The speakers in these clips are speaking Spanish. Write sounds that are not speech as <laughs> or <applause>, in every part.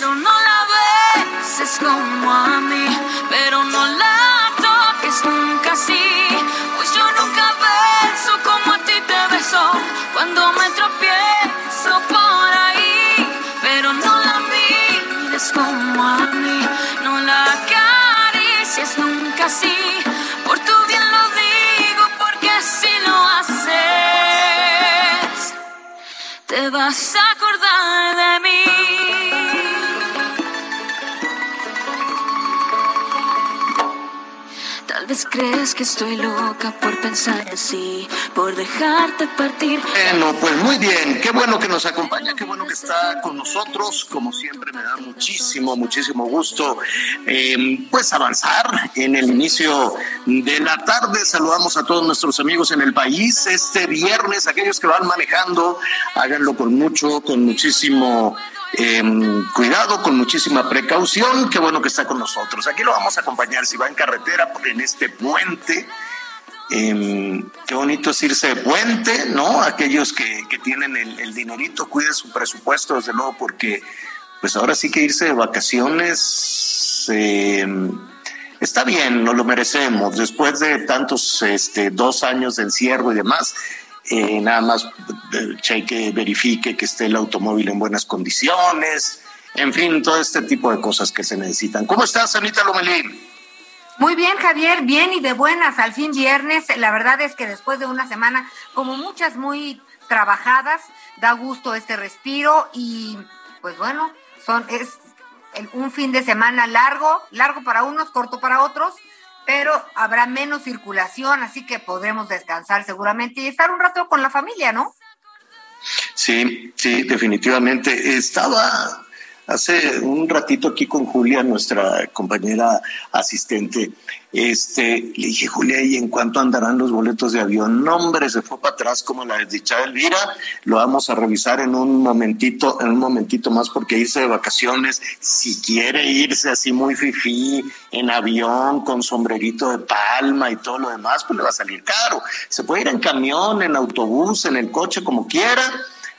Pero no la beses como a mí, pero no la toques nunca así. Pues yo nunca beso como a ti te beso cuando me tropiezo por ahí. Pero no la mires como a mí, no la acaricies nunca así. Por tu bien lo digo, porque si lo haces, te vas a vez crees que estoy loca por pensar así, por dejarte partir. Bueno, pues muy bien. Qué bueno que nos acompaña, qué bueno que está con nosotros. Como siempre, me da muchísimo, muchísimo gusto eh, pues avanzar en el inicio de la tarde. Saludamos a todos nuestros amigos en el país. Este viernes, aquellos que van manejando, háganlo con mucho, con muchísimo eh, cuidado, con muchísima precaución. Qué bueno que está con nosotros. Aquí lo vamos a acompañar si va en carretera en este puente. Eh, qué bonito es irse de puente, ¿no? Aquellos que, tienen el, dinerito, cuiden su presupuesto, desde luego, porque pues ahora sí que irse de vacaciones eh, está bien, nos lo merecemos. Después de tantos este, dos años de encierro y demás, eh, nada más eh, cheque, verifique que esté el automóvil en buenas condiciones, en fin, todo este tipo de cosas que se necesitan. ¿Cómo estás, Anita Lomelín? Muy bien, Javier, bien y de buenas, al fin viernes. La verdad es que después de una semana, como muchas muy trabajadas, da gusto este respiro y pues bueno, son es un fin de semana largo, largo para unos, corto para otros, pero habrá menos circulación, así que podremos descansar seguramente y estar un rato con la familia, ¿no? Sí, sí, definitivamente. Estaba hace un ratito aquí con Julia, nuestra compañera asistente. Este, le dije, Julia, ¿y en cuánto andarán los boletos de avión? No, hombre, se fue para atrás como la desdichada Elvira. Lo vamos a revisar en un momentito, en un momentito más, porque irse de vacaciones, si quiere irse así muy fifí, en avión, con sombrerito de palma y todo lo demás, pues le va a salir caro. Se puede ir en camión, en autobús, en el coche, como quiera.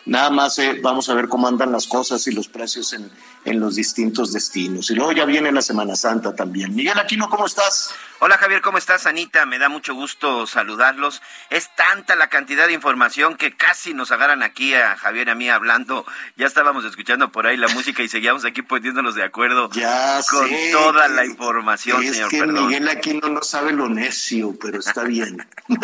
Nada más eh, vamos a ver cómo andan las cosas y los precios en, en los distintos destinos. Y luego ya viene la Semana Santa también. Miguel Aquino, ¿cómo estás? Hola Javier, ¿cómo estás? Anita, me da mucho gusto saludarlos. Es tanta la cantidad de información que casi nos agarran aquí a Javier y a mí hablando. Ya estábamos escuchando por ahí la música y seguíamos aquí poniéndonos de acuerdo Ya con sé toda la información, es señor. que Perdón. Miguel Aquino no sabe lo necio, pero está bien. <laughs>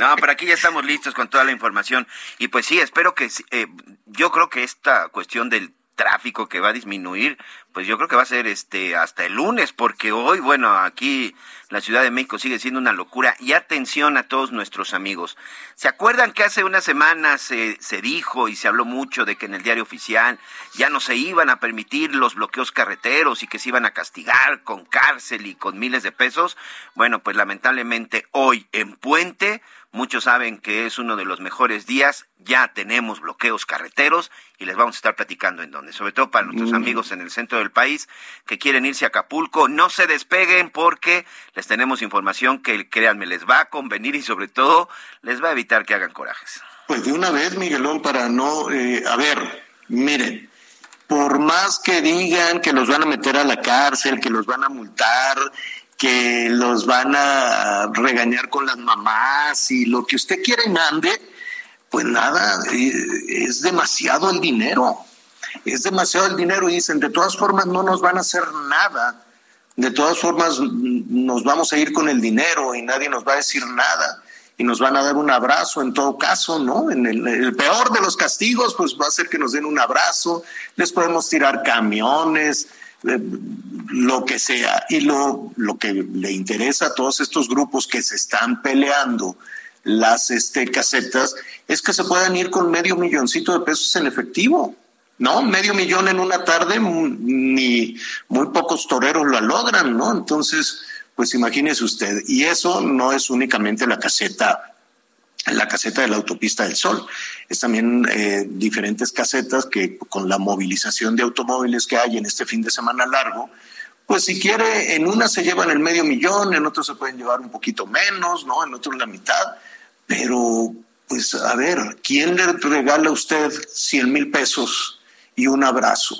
No, pero aquí ya estamos listos con toda la información. Y pues sí, espero que, eh, yo creo que esta cuestión del tráfico que va a disminuir, pues yo creo que va a ser este hasta el lunes, porque hoy, bueno, aquí la Ciudad de México sigue siendo una locura. Y atención a todos nuestros amigos. ¿Se acuerdan que hace unas semanas se, se dijo y se habló mucho de que en el diario oficial ya no se iban a permitir los bloqueos carreteros y que se iban a castigar con cárcel y con miles de pesos? Bueno, pues lamentablemente hoy en Puente Muchos saben que es uno de los mejores días. Ya tenemos bloqueos carreteros y les vamos a estar platicando en dónde. Sobre todo para nuestros amigos en el centro del país que quieren irse a Acapulco. No se despeguen porque les tenemos información que, créanme, les va a convenir y sobre todo les va a evitar que hagan corajes. Pues de una vez, Miguelón, para no... eh, a ver, miren, por más que digan que los van a meter a la cárcel, que los van a multar, que los van a regañar con las mamás y lo que usted quiera mande, pues nada, eh, es demasiado el dinero. Es demasiado el dinero y dicen, de todas formas no nos van a hacer nada. De todas formas nos vamos a ir con el dinero y nadie nos va a decir nada. y nos van a dar un abrazo en todo caso, ¿no? En el, el peor de los castigos, pues va a ser que nos den un abrazo, les podemos tirar camiones, eh, lo que sea. Y lo, lo que le interesa a todos estos grupos que se están peleando las este, casetas es que se puedan ir con medio milloncito de pesos en efectivo. ¿no? Medio millón en una tarde, ni muy pocos toreros lo logran, ¿no? Entonces, pues imagínese usted. Y eso no es únicamente la caseta, la caseta de la autopista del Sol. Es también eh, diferentes casetas que con la movilización de automóviles que hay en este fin de semana largo, pues si quiere, en una se llevan el medio millón, en otros se pueden llevar un poquito menos, ¿no? En otros la mitad. Pero, pues a ver, ¿quién le regala a usted 100 mil pesos y un abrazo.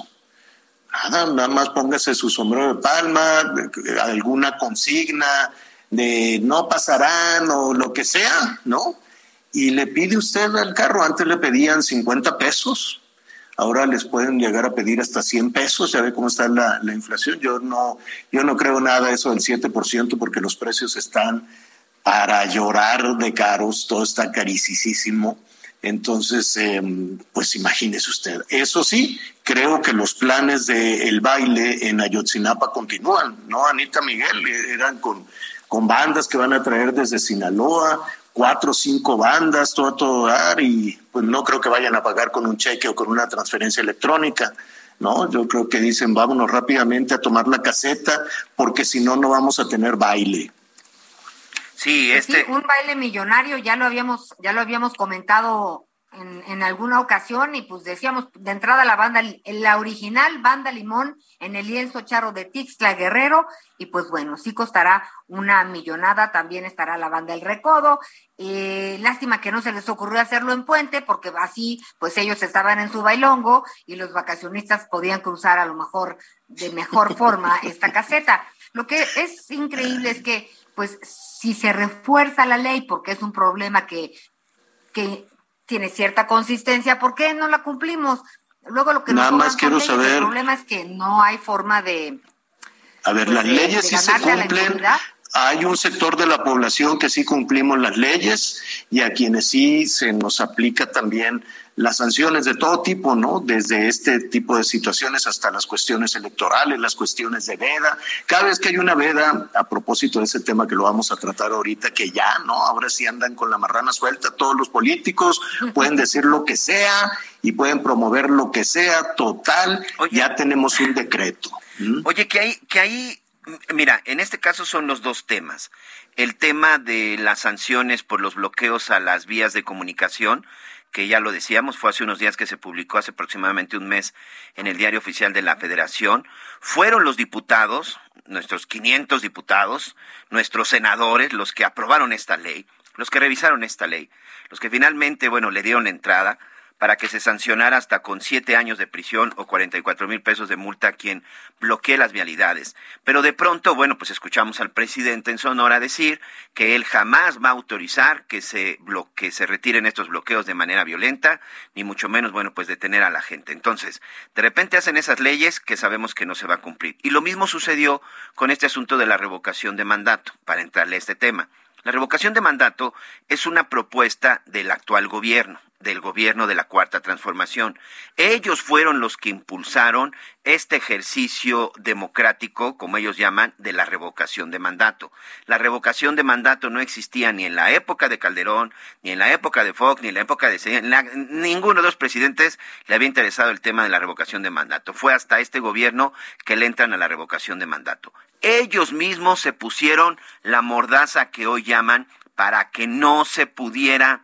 Nada, nada más póngase su sombrero de palma, alguna consigna de no pasarán o lo que sea, ¿no? Y le pide usted al carro, antes le pedían 50 pesos, ahora les pueden llegar a pedir hasta 100 pesos, ya ve cómo está la, la inflación. Yo no, yo no creo nada de eso del 7% porque los precios están para llorar de caros, todo está carísimo. Entonces, em, pues imagínese usted. Eso sí, creo que los planes del baile en Ayotzinapa continúan, ¿no? Anita Miguel, eran con, con bandas que van a traer desde Sinaloa, cuatro o cinco bandas, todo a todo dar, y pues no creo que vayan a pagar con un cheque o con una transferencia electrónica. ¿no? Yo creo que dicen, vámonos rápidamente a tomar la caseta, porque si no, no vamos a tener baile. Sí, Pues este. sí, un baile millonario, ya lo habíamos, ya lo habíamos comentado en, en alguna ocasión, y pues decíamos de entrada la banda, la original banda Limón en el lienzo charro de Tixla Guerrero, y pues bueno, sí costará una millonada, también estará la banda El Recodo. Eh, lástima que no se les ocurrió hacerlo en Puente, porque así, pues ellos estaban en su bailongo y los vacacionistas podían cruzar a lo mejor de mejor <laughs> forma esta caseta. Lo que es increíble es que, pues, si se refuerza la ley, porque es un problema que, que tiene cierta consistencia, ¿por qué no la cumplimos? Luego lo que Nada nos más quiero leyes, saber- El problema es que no hay forma de. A ver, pues, las de- leyes sí se cumplen. Hay un sector de la población que sí cumplimos las leyes y a quienes sí se nos aplica también las sanciones de todo tipo, ¿no? Desde este tipo de situaciones hasta las cuestiones electorales, las cuestiones de veda. Cada vez que hay una veda, a propósito de ese tema que lo vamos a tratar ahorita, que ya, ¿no? Ahora sí andan con la marrana suelta, todos los políticos pueden decir lo que sea y pueden promover lo que sea, total, Oye. ya tenemos un decreto. ¿m? Oye, que hay, que hay, mira, en este caso son los dos temas. El tema de las sanciones por los bloqueos a las vías de comunicación, que ya lo decíamos, fue hace unos días que se publicó, hace aproximadamente un mes, en el diario oficial de la Federación. Fueron los diputados, nuestros 500 diputados, nuestros senadores, los que aprobaron esta ley, los que revisaron esta ley, los que finalmente, bueno, le dieron entrada para que se sancionara hasta con siete años de prisión o 44 mil pesos de multa a quien bloquee las vialidades. Pero de pronto, bueno, pues escuchamos al presidente en Sonora decir que él jamás va a autorizar que se, blo- que se retiren estos bloqueos de manera violenta, ni mucho menos, bueno, pues detener a la gente. Entonces, de repente hacen esas leyes que sabemos que no se va a cumplir. Y lo mismo sucedió con este asunto de la revocación de mandato, para entrarle a este tema. La revocación de mandato es una propuesta del actual gobierno, del gobierno de la Cuarta Transformación. Ellos fueron los que impulsaron este ejercicio democrático, como ellos llaman, de la revocación de mandato. La revocación de mandato no existía ni en la época de Calderón, ni en la época de Fox, ni en la época de la- ninguno de los presidentes le había interesado el tema de la revocación de mandato. Fue hasta este gobierno que le entran a la revocación de mandato. Ellos mismos se pusieron la mordaza que hoy llaman para que no se pudiera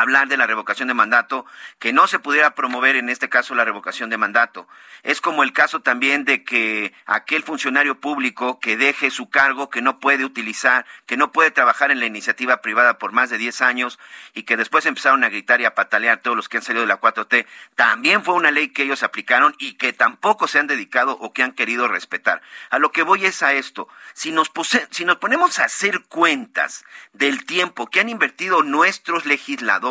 hablar de la revocación de mandato, que no se pudiera promover en este caso la revocación de mandato. Es como el caso también de que aquel funcionario público que deje su cargo, que no puede utilizar, que no puede trabajar en la iniciativa privada por más de 10 años y que después empezaron a gritar y a patalear todos los que han salido de la 4T, también fue una ley que ellos aplicaron y que tampoco se han dedicado o que han querido respetar. A lo que voy es a esto. Si nos, puse- si nos ponemos a hacer cuentas del tiempo que han invertido nuestros legisladores,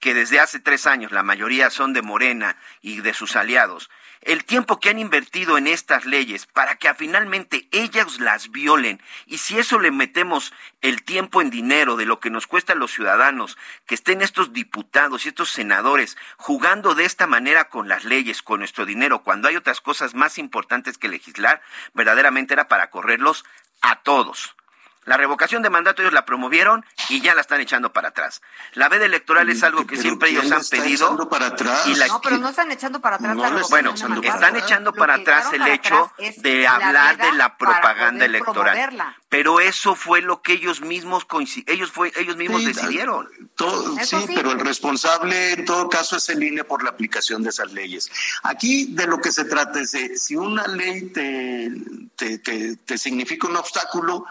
que desde hace tres años la mayoría son de Morena y de sus aliados, el tiempo que han invertido en estas leyes para que finalmente ellas las violen y si eso le metemos el tiempo en dinero de lo que nos cuesta a los ciudadanos que estén estos diputados y estos senadores jugando de esta manera con las leyes, con nuestro dinero, cuando hay otras cosas más importantes que legislar, verdaderamente era para correrlos a todos. La revocación de mandato ellos la promovieron y ya la están echando para atrás. La veda electoral es algo que siempre ¿quién ellos han pedido. echando para atrás? y la- No, pero no están echando para atrás No la bueno, están echando para atrás el para hecho atrás de la hablar de la propaganda electoral. promoverla. Pero eso fue lo que ellos mismos ellos fue ellos mismos Sí, decidieron. todo- sí, sí. pero el responsable en todo caso es el INE por la aplicación de esas leyes. Aquí de lo que se trata es de si una ley te, te, te- te significa un obstáculo,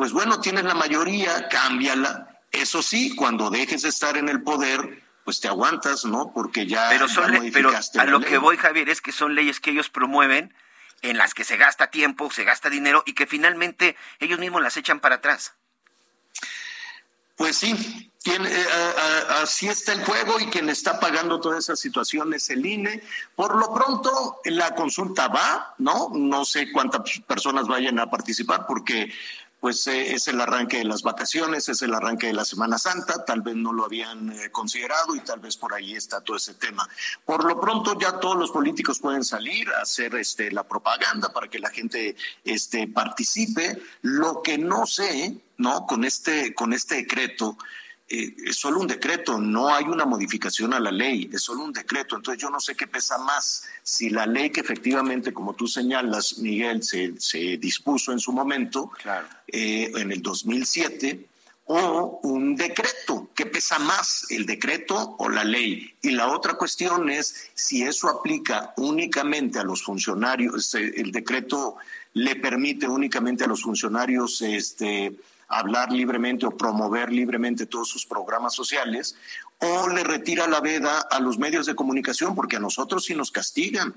pues bueno, tienes la mayoría, cámbiala. Eso sí, cuando dejes de estar en el poder, pues te aguantas, ¿no? Porque ya, Pero ya son le- pero a lo ley. que voy Javier es que son leyes que ellos promueven en las que se gasta tiempo, se gasta dinero y que finalmente ellos mismos las echan para atrás. Pues sí, tiene, eh, a- a- así está el juego y quien está pagando toda esa situación es el INE. Por lo pronto, la consulta va, ¿no? No sé cuántas personas vayan a participar porque pues eh, es el arranque de las vacaciones, es el arranque de la Semana Santa, tal vez no lo habían eh, considerado y tal vez por ahí está todo ese tema. Por lo pronto ya todos los políticos pueden salir a hacer este, la propaganda para que la gente este, participe. Lo que no sé, ¿no? Con este, con este decreto, eh, es solo un decreto, no hay una modificación a la ley, es solo un decreto. Entonces yo no sé qué pesa más, si la ley que efectivamente, como tú señalas, Miguel, se, se dispuso en su momento, Claro. eh, en el 2007, o un decreto, ¿qué pesa más, el decreto o la ley? Y la otra cuestión es si eso aplica únicamente a los funcionarios, el decreto le permite únicamente a los funcionarios este, hablar libremente o promover libremente todos sus programas sociales, o le retira la veda a los medios de comunicación, porque a nosotros sí nos castigan.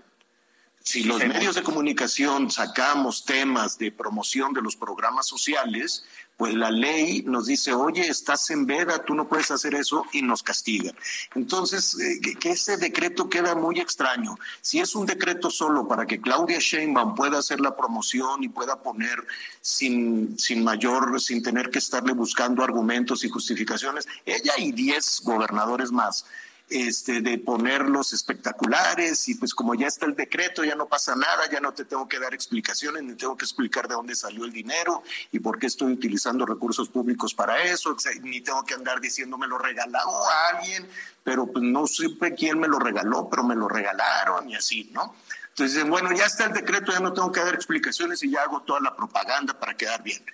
Si los medios de comunicación sacamos temas de promoción de los programas sociales, pues la ley nos dice, oye, estás en veda, tú no puedes hacer eso y nos castiga. Entonces, eh, que- ese decreto queda muy extraño. Si es un decreto solo para que Claudia Sheinbaum pueda hacer la promoción y pueda poner sin, sin mayor, sin tener que estarle buscando argumentos y justificaciones, ella y 10 gobernadores más este, de ponerlos espectaculares y pues como ya está el decreto, ya no pasa nada, ya no te tengo que dar explicaciones, ni tengo que explicar de dónde salió el dinero y por qué estoy utilizando recursos públicos para eso, ni tengo que andar diciendo me lo regaló a alguien, pero pues no supe quién me lo regaló, pero me lo regalaron y así, ¿no? Entonces, bueno, ya está el decreto, ya no tengo que dar explicaciones y ya hago toda la propaganda para quedar bien.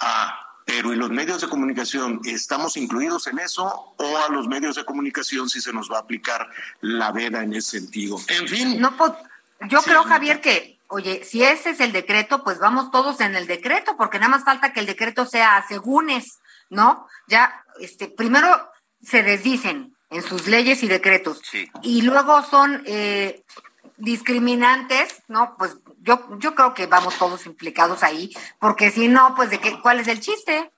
Ah, pero ¿y los medios de comunicación estamos incluidos en eso o a los medios de comunicación si se nos va a aplicar la veda en ese sentido? En fin, No, po- yo Sí, creo. Javier, que, oye, si ese es el decreto, pues vamos todos en el decreto, porque nada más falta que el decreto sea segúnes, ¿no? Ya, este, primero se desdicen en sus leyes y decretos, Sí. y luego son eh, discriminantes, ¿no? Pues yo, yo creo que vamos todos implicados ahí, porque si no, pues de qué, ¿cuál es el chiste?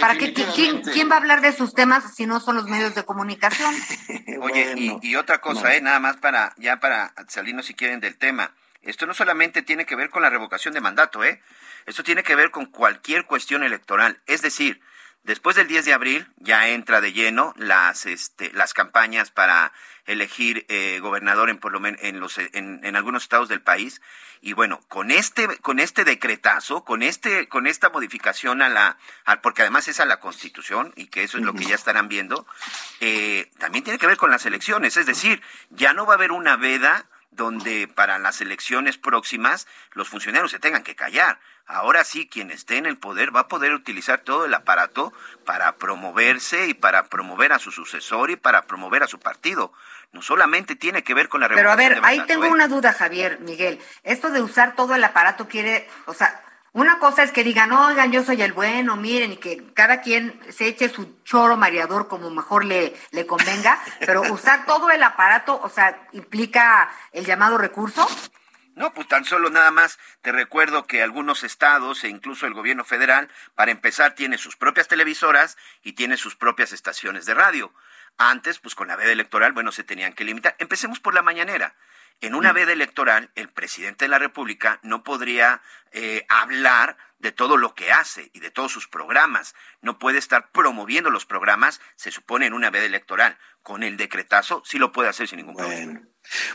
¿Para qué, quién, quién va a hablar de sus temas si no son los medios de comunicación? <laughs> Oye, Bueno, y, y otra cosa, no. eh, nada más para, ya para salirnos si quieren del tema. Esto no solamente tiene que ver con la revocación de mandato, ¿eh? Esto tiene que ver con cualquier cuestión electoral. Es decir, después del 10 de abril ya entra de lleno las, este, las campañas para elegir eh, gobernador en, por lo men- en, los, en, en algunos estados del país. Y bueno, con este, con este decretazo, con este, con esta modificación a la, a- porque además es a la constitución, y que eso es lo que ya estarán viendo, eh, también tiene que ver con las elecciones. Es decir, ya no va a haber una veda donde para las elecciones próximas los funcionarios se tengan que callar. Ahora sí, quien esté en el poder va a poder utilizar todo el aparato para promoverse y para promover a su sucesor y para promover a su partido. No solamente tiene que ver con la Pero a ver, ahí tengo ¿eh? una duda, Javier, Miguel. Esto de usar todo el aparato quiere, o sea, una cosa es que digan, oigan, yo soy el bueno, miren, y que cada quien se eche su choro mareador como mejor le, le convenga, <laughs> pero usar todo el aparato, o sea, implica el llamado recurso. No, pues tan solo nada más te recuerdo que algunos estados e incluso el gobierno federal, para empezar, tiene sus propias televisoras y tiene sus propias estaciones de radio. Antes, pues con la veda electoral, bueno, se tenían que limitar. Empecemos por la mañanera. En una veda electoral, el presidente de la República no podría eh, hablar de todo lo que hace y de todos sus programas. No puede estar promoviendo los programas, se supone, en una veda electoral. Con el decretazo sí lo puede hacer sin ningún problema.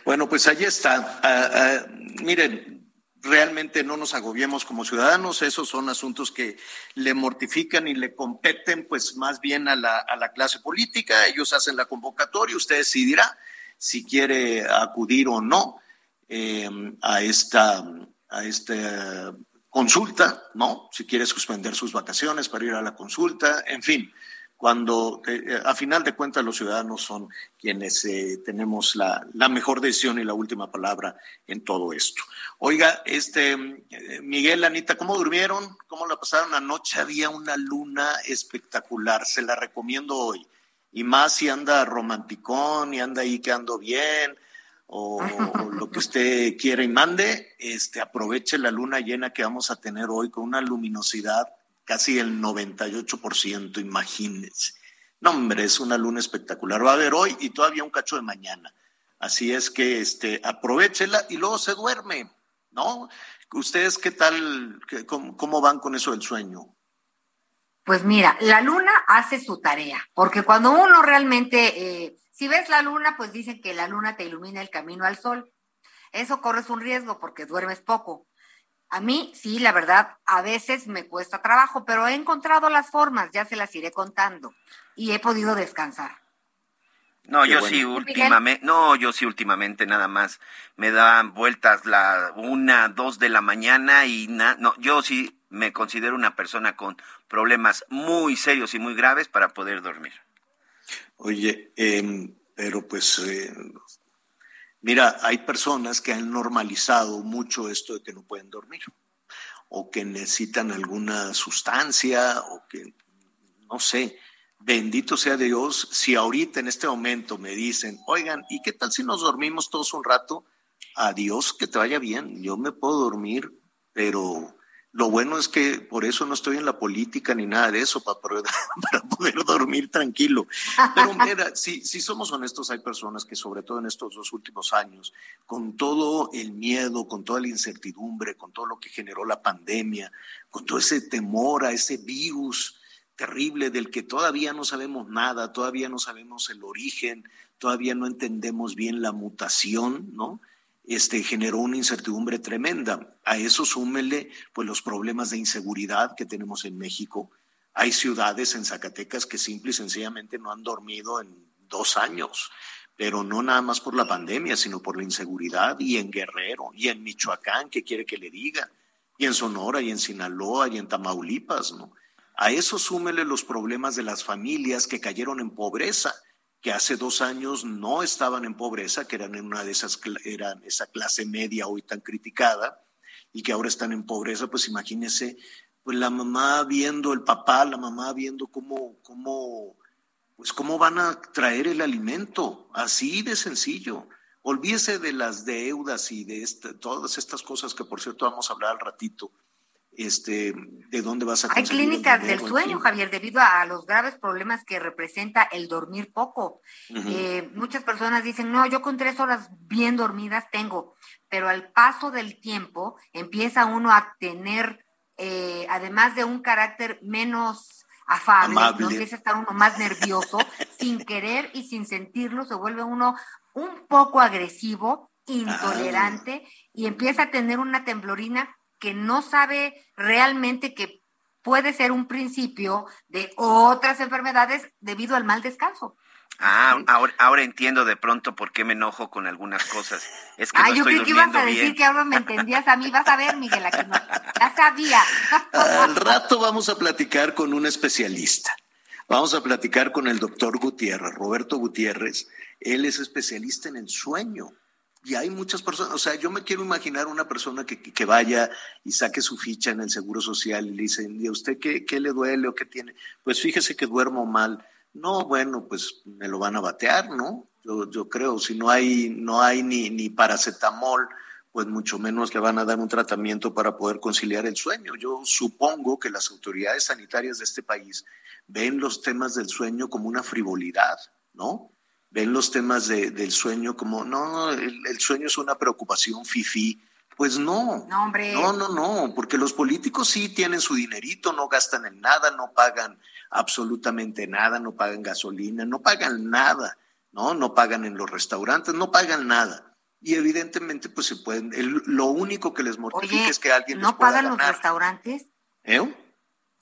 Bueno, pues ahí está. Ah, ah, miren, realmente no nos agobiemos como ciudadanos, esos son asuntos que le mortifican y le competen pues más bien a la, a la clase política, ellos hacen la convocatoria, usted decidirá si quiere acudir o no eh, a esta, a esta consulta, ¿no? Si quiere suspender sus vacaciones para ir a la consulta, en fin, cuando eh, a final de cuentas los ciudadanos son quienes eh, tenemos la, la, mejor decisión y la última palabra en todo esto. Oiga, este eh, Miguel, Anita, ¿cómo durmieron? ¿Cómo la pasaron anoche? Había una luna espectacular, se la recomiendo hoy. Y más si anda romanticón y anda ahí que ando bien, o, lo que usted quiera y mande, este, aproveche la luna llena que vamos a tener hoy con una luminosidad casi el 98%, imagínense. No, hombre, es una luna espectacular. Va a haber hoy y todavía un cacho de mañana. Así es que este, aprovechela y luego se duerme, ¿no? ¿Ustedes qué tal, cómo, cómo, van con eso del sueño? Pues mira, la luna hace su tarea, porque cuando uno realmente, eh, si ves la luna, pues dicen que la luna te ilumina el camino al sol. Eso corres un riesgo porque duermes poco. A mí, sí, la verdad, a veces me cuesta trabajo, pero he encontrado las formas, ya se las iré contando, y he podido descansar. No, Qué yo bueno. sí últimamente, no, yo sí últimamente nada más me dan vueltas la una, dos de la mañana y na, no, yo sí me considero una persona con problemas muy serios y muy graves para poder dormir. Oye, eh, pero pues eh, Mira, hay personas que han normalizado mucho esto de que no pueden dormir o que necesitan alguna sustancia o que, no sé, bendito sea Dios, si ahorita en este momento me dicen, oigan, ¿y qué tal si nos dormimos todos un rato? Adiós, que te vaya bien, yo me puedo dormir, pero lo bueno es que por eso no estoy en la política ni nada de eso, <laughs> para poder, para dormir tranquilo. Pero mira, si, si somos honestos, hay personas que sobre todo en estos dos últimos años, con todo el miedo, con toda la incertidumbre, con todo lo que generó la pandemia, con todo ese temor a ese virus terrible del que todavía no sabemos nada, todavía no sabemos el origen, todavía no entendemos bien la mutación, ¿no? Este, generó una incertidumbre tremenda. A eso súmele pues, los problemas de inseguridad que tenemos en México. Hay ciudades en Zacatecas que simple y sencillamente no han dormido en dos años, pero no nada más por la pandemia, sino por la inseguridad, y en Guerrero, y en Michoacán, que quiere que le diga, y en Sonora, y en Sinaloa, y en Tamaulipas, ¿no? A eso súmele los problemas de las familias que cayeron en pobreza que hace dos años no estaban en pobreza, que eran en una de esas, eran esa clase media hoy tan criticada, y que ahora están en pobreza, pues imagínese, pues la mamá viendo, el papá, la mamá viendo cómo, cómo, pues cómo van a traer el alimento, así de sencillo. Olvídese de las deudas y de todas estas cosas que por cierto vamos a hablar al ratito, este, de dónde vas a Hay clínicas del sueño, Javier, debido a los graves problemas que representa el dormir poco. Uh -huh. eh, muchas personas dicen, no, yo con tres horas bien dormidas tengo, pero al paso del tiempo empieza uno a tener, eh, además de un carácter menos afable, ¿no? empieza a estar uno más nervioso, <laughs> sin querer y sin sentirlo, se vuelve uno un poco agresivo, intolerante, ah. y empieza a tener una temblorina que no sabe realmente que puede ser un principio de otras enfermedades debido al mal descanso. Ah, ahora, ahora, entiendo de pronto por qué me enojo con algunas cosas. Es que ah, no yo estoy creí que ibas a bien. decir que ahora me entendías a mí. Vas a ver, Miguel, aquí no. Ya sabía. Al rato vamos a platicar con un especialista. Vamos a platicar con el doctor Gutiérrez, Roberto Gutiérrez. Él es especialista en el sueño y hay muchas personas, o sea, yo me quiero imaginar una persona que, que, vaya y saque su ficha en el Seguro Social y le dicen, ¿y a usted qué, qué, le duele o qué tiene? Pues fíjese que duermo mal. No, bueno, pues me lo van a batear, ¿no? Yo, yo creo, si no hay, no hay ni, ni paracetamol, pues mucho menos le van a dar un tratamiento para poder conciliar el sueño. Yo supongo que las autoridades sanitarias de este país ven los temas del sueño como una frivolidad, ¿no? Ven los temas de, del sueño como, no, el, el sueño es una preocupación fifí. Pues no. No, hombre. No, no, no, porque los políticos sí tienen su dinerito, no gastan en nada, no pagan absolutamente nada, no pagan gasolina, no pagan nada, ¿no? No pagan en los restaurantes, no pagan nada. Y evidentemente, pues se pueden, el- lo único que les mortifica Oye, es que alguien les ¿no pueda pagan los restaurantes? ¿Eh?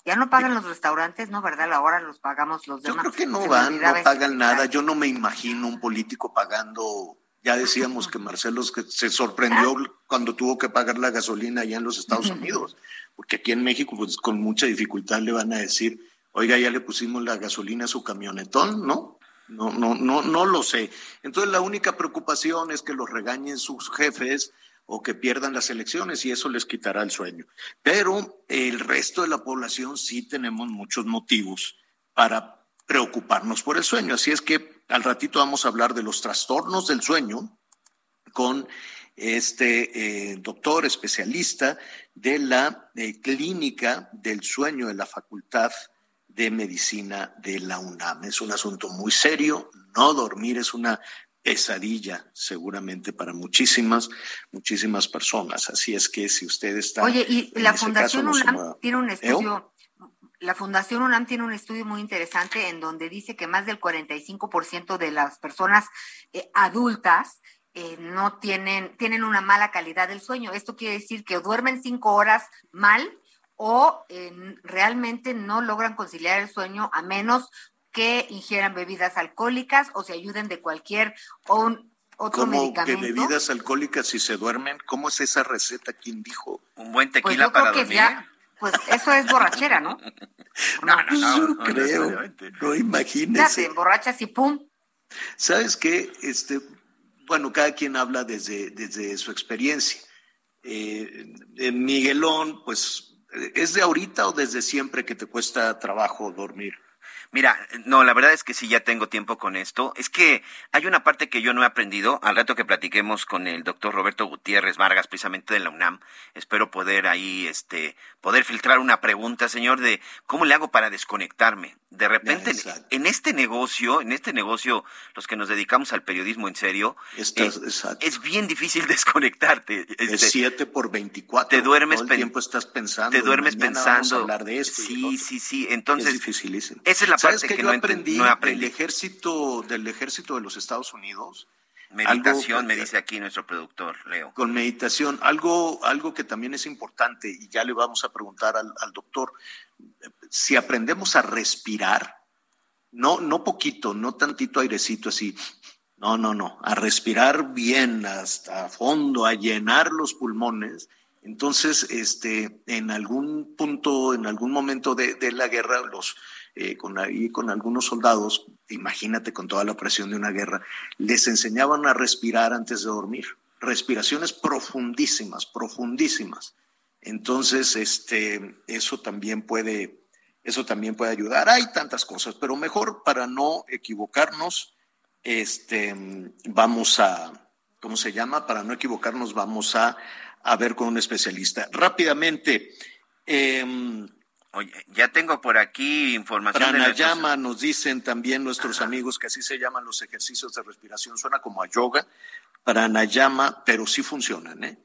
Ya no pagan los restaurantes, ¿no? ¿Verdad? Ahora los pagamos los Yo demás. creo que no van, no pagan nada. Yo no me imagino un político pagando. Ya decíamos que Marcelo se sorprendió cuando tuvo que pagar la gasolina allá en los Estados Unidos, porque aquí en México, pues con mucha dificultad le van a decir, oiga, ya le pusimos la gasolina a su camionetón, ¿no? No, no, no, no lo sé. Entonces la única preocupación es que los regañen sus jefes o que pierdan las elecciones y eso les quitará el sueño. Pero el resto de la población sí tenemos muchos motivos para preocuparnos por el sueño. Así es que al ratito vamos a hablar de los trastornos del sueño con este eh, doctor especialista de la eh, clínica del sueño de la Facultad de Medicina de la UNAM. Es un asunto muy serio. No dormir es una pesadilla seguramente para muchísimas, muchísimas personas. Así es que si usted está... Oye, y en la Fundación caso, UNAM tiene un ¿Eh? estudio, la Fundación UNAM tiene un estudio muy interesante en donde dice que más del 45% de las personas eh, adultas eh, no tienen, tienen una mala calidad del sueño. Esto quiere decir que duermen cinco horas mal o eh, realmente no logran conciliar el sueño a menos que ingieran bebidas alcohólicas o se ayuden de cualquier o un- otro ¿Cómo que medicamento. bebidas alcohólicas si se duermen? ¿Cómo es esa receta? ¿Quién dijo? Un buen Pues tequila creo para que dormir. ya, pues eso es borrachera, ¿no? <laughs> No, no, no, Yo no creo, no Ya te imagínese. emborrachas y pum. ¿Sabes qué? Este, bueno, cada quien habla desde, desde su experiencia. Eh, eh, Miguelón, pues, eh, ¿es de ahorita o desde siempre que te cuesta trabajo dormir? Mira, no, la verdad es que sí ya tengo tiempo con esto. Es que hay una parte que yo no he aprendido. Al rato que platiquemos con el doctor Roberto Gutiérrez Vargas, precisamente de la UNAM, espero poder ahí, este, poder filtrar una pregunta, señor, de cómo le hago para desconectarme. De repente, Exacto. en este negocio, en este negocio, los que nos dedicamos al periodismo en serio, Estás- eh, es bien difícil <laughs> desconectarte. Es Este, 7 por 24. te duermes Todo el pen- tiempo estás pensando. te duermes mañana vamos a pensando. hablar de esto y del sí, sí, sí. es Entonces, dificilísimo. esa es la ¿Sabes que que yo no aprendí, no aprendí. del ejército del ejército de los Estados Unidos? meditación, algo- me dice aquí nuestro productor, Leo. con meditación. Algo, algo que también es importante, y ya le vamos a preguntar al, al doctor, si aprendemos a respirar, no, no poquito, no tantito airecito así, no, no, no, a respirar bien hasta fondo, a llenar los pulmones. Entonces, este, en algún punto, en algún momento de, de la guerra, los, eh, con, ahí, con algunos soldados, imagínate con toda la presión de una guerra, les enseñaban a respirar antes de dormir. Respiraciones profundísimas, profundísimas. Entonces, este, eso también puede, eso también puede ayudar. Hay tantas cosas, pero mejor para no equivocarnos, este, vamos a, ¿cómo se llama? Para no equivocarnos, vamos a, a ver con un especialista. Rápidamente, eh, Oye, ya tengo por aquí información de nuestros- Pranayama nos dicen también nuestros amigos que así se llaman los ejercicios de respiración, suena como a yoga, pranayama, pero sí funcionan, ¿eh?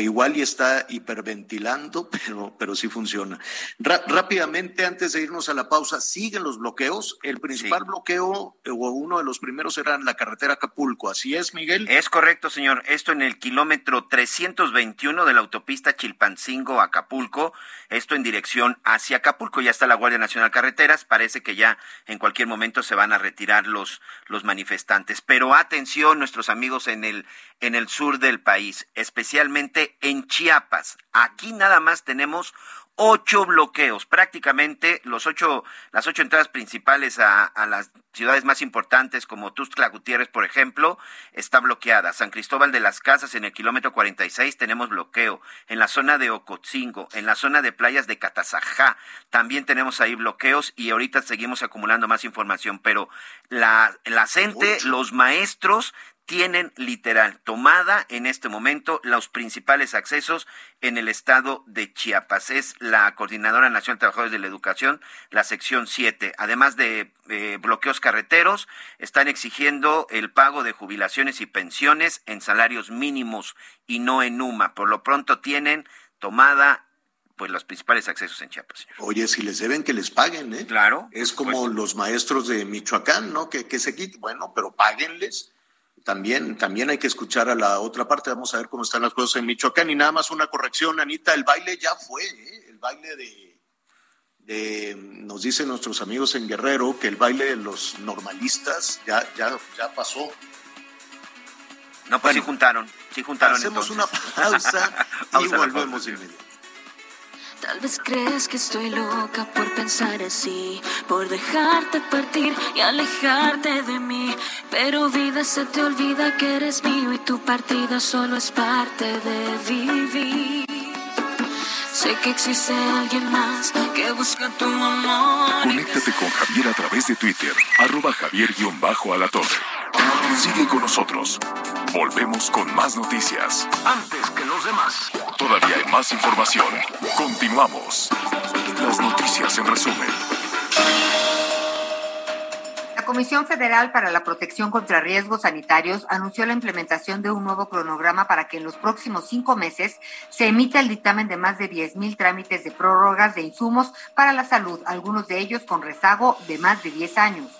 Igual y está hiperventilando, <laughs> pero, pero sí funciona. Ra- rápidamente, antes de irnos a la pausa, siguen los bloqueos. El principal Sí. bloqueo, eh, o uno de los primeros, era en la carretera Acapulco. ¿Así es, Miguel? Es correcto, señor. Esto en el kilómetro 321 de la autopista Chilpancingo-Acapulco. Esto en dirección hacia Acapulco. Ya está la Guardia Nacional Carreteras. Parece que ya en cualquier momento se van a retirar los, los manifestantes. Pero atención, nuestros amigos en el, en el sur del país, especialmente en Chiapas. Aquí nada más tenemos ocho bloqueos, prácticamente los ocho, las ocho entradas principales a, a las ciudades más importantes como Tuxtla Gutiérrez, por ejemplo, está bloqueada. San Cristóbal de las Casas en el kilómetro 46 tenemos bloqueo. En la zona de Ocotzingo, en la zona de playas de Catazajá, también tenemos ahí bloqueos y ahorita seguimos acumulando más información, pero la, la gente, los maestros tienen literal tomada en este momento los principales accesos en el estado de Chiapas. Es la Coordinadora Nacional de Trabajadores de la Educación, la sección 7. Además de eh, bloqueos carreteros, están exigiendo el pago de jubilaciones y pensiones en salarios mínimos y no en UMA. Por lo pronto tienen tomada pues los principales accesos en Chiapas. Oye, si les deben que les paguen, ¿eh? Claro. Es como los maestros de Michoacán, ¿no? Que, que se quiten, bueno, pero páguenles también, también hay que escuchar a la otra parte. Vamos a ver cómo están las cosas en Michoacán. Y nada más una corrección, Anita, el baile ya fue, ¿eh? el baile de, de, nos dicen nuestros amigos en Guerrero que el baile de los normalistas ya, ya, ya pasó. No, pues sí juntaron, sí juntaron. Hacemos una pausa <laughs> y volvemos inmediatamente. Tal vez crees que estoy loca por pensar así, por dejarte partir y alejarte de mí. Pero vida se te olvida que eres mío y tu partida solo es parte de vivir. Sé que existe alguien más que busca tu amor. Conéctate con Javier a través de Twitter, arroba javier-alatorre. Sigue con nosotros. Volvemos con más noticias. Antes que los demás. Todavía hay más información. Continuamos. Las noticias en resumen. La Comisión Federal para la Protección contra Riesgos Sanitarios anunció la implementación de un nuevo cronograma para que en los próximos cinco meses se emita el dictamen de más de 10.000 trámites de prórrogas de insumos para la salud, algunos de ellos con rezago de más de 10 años.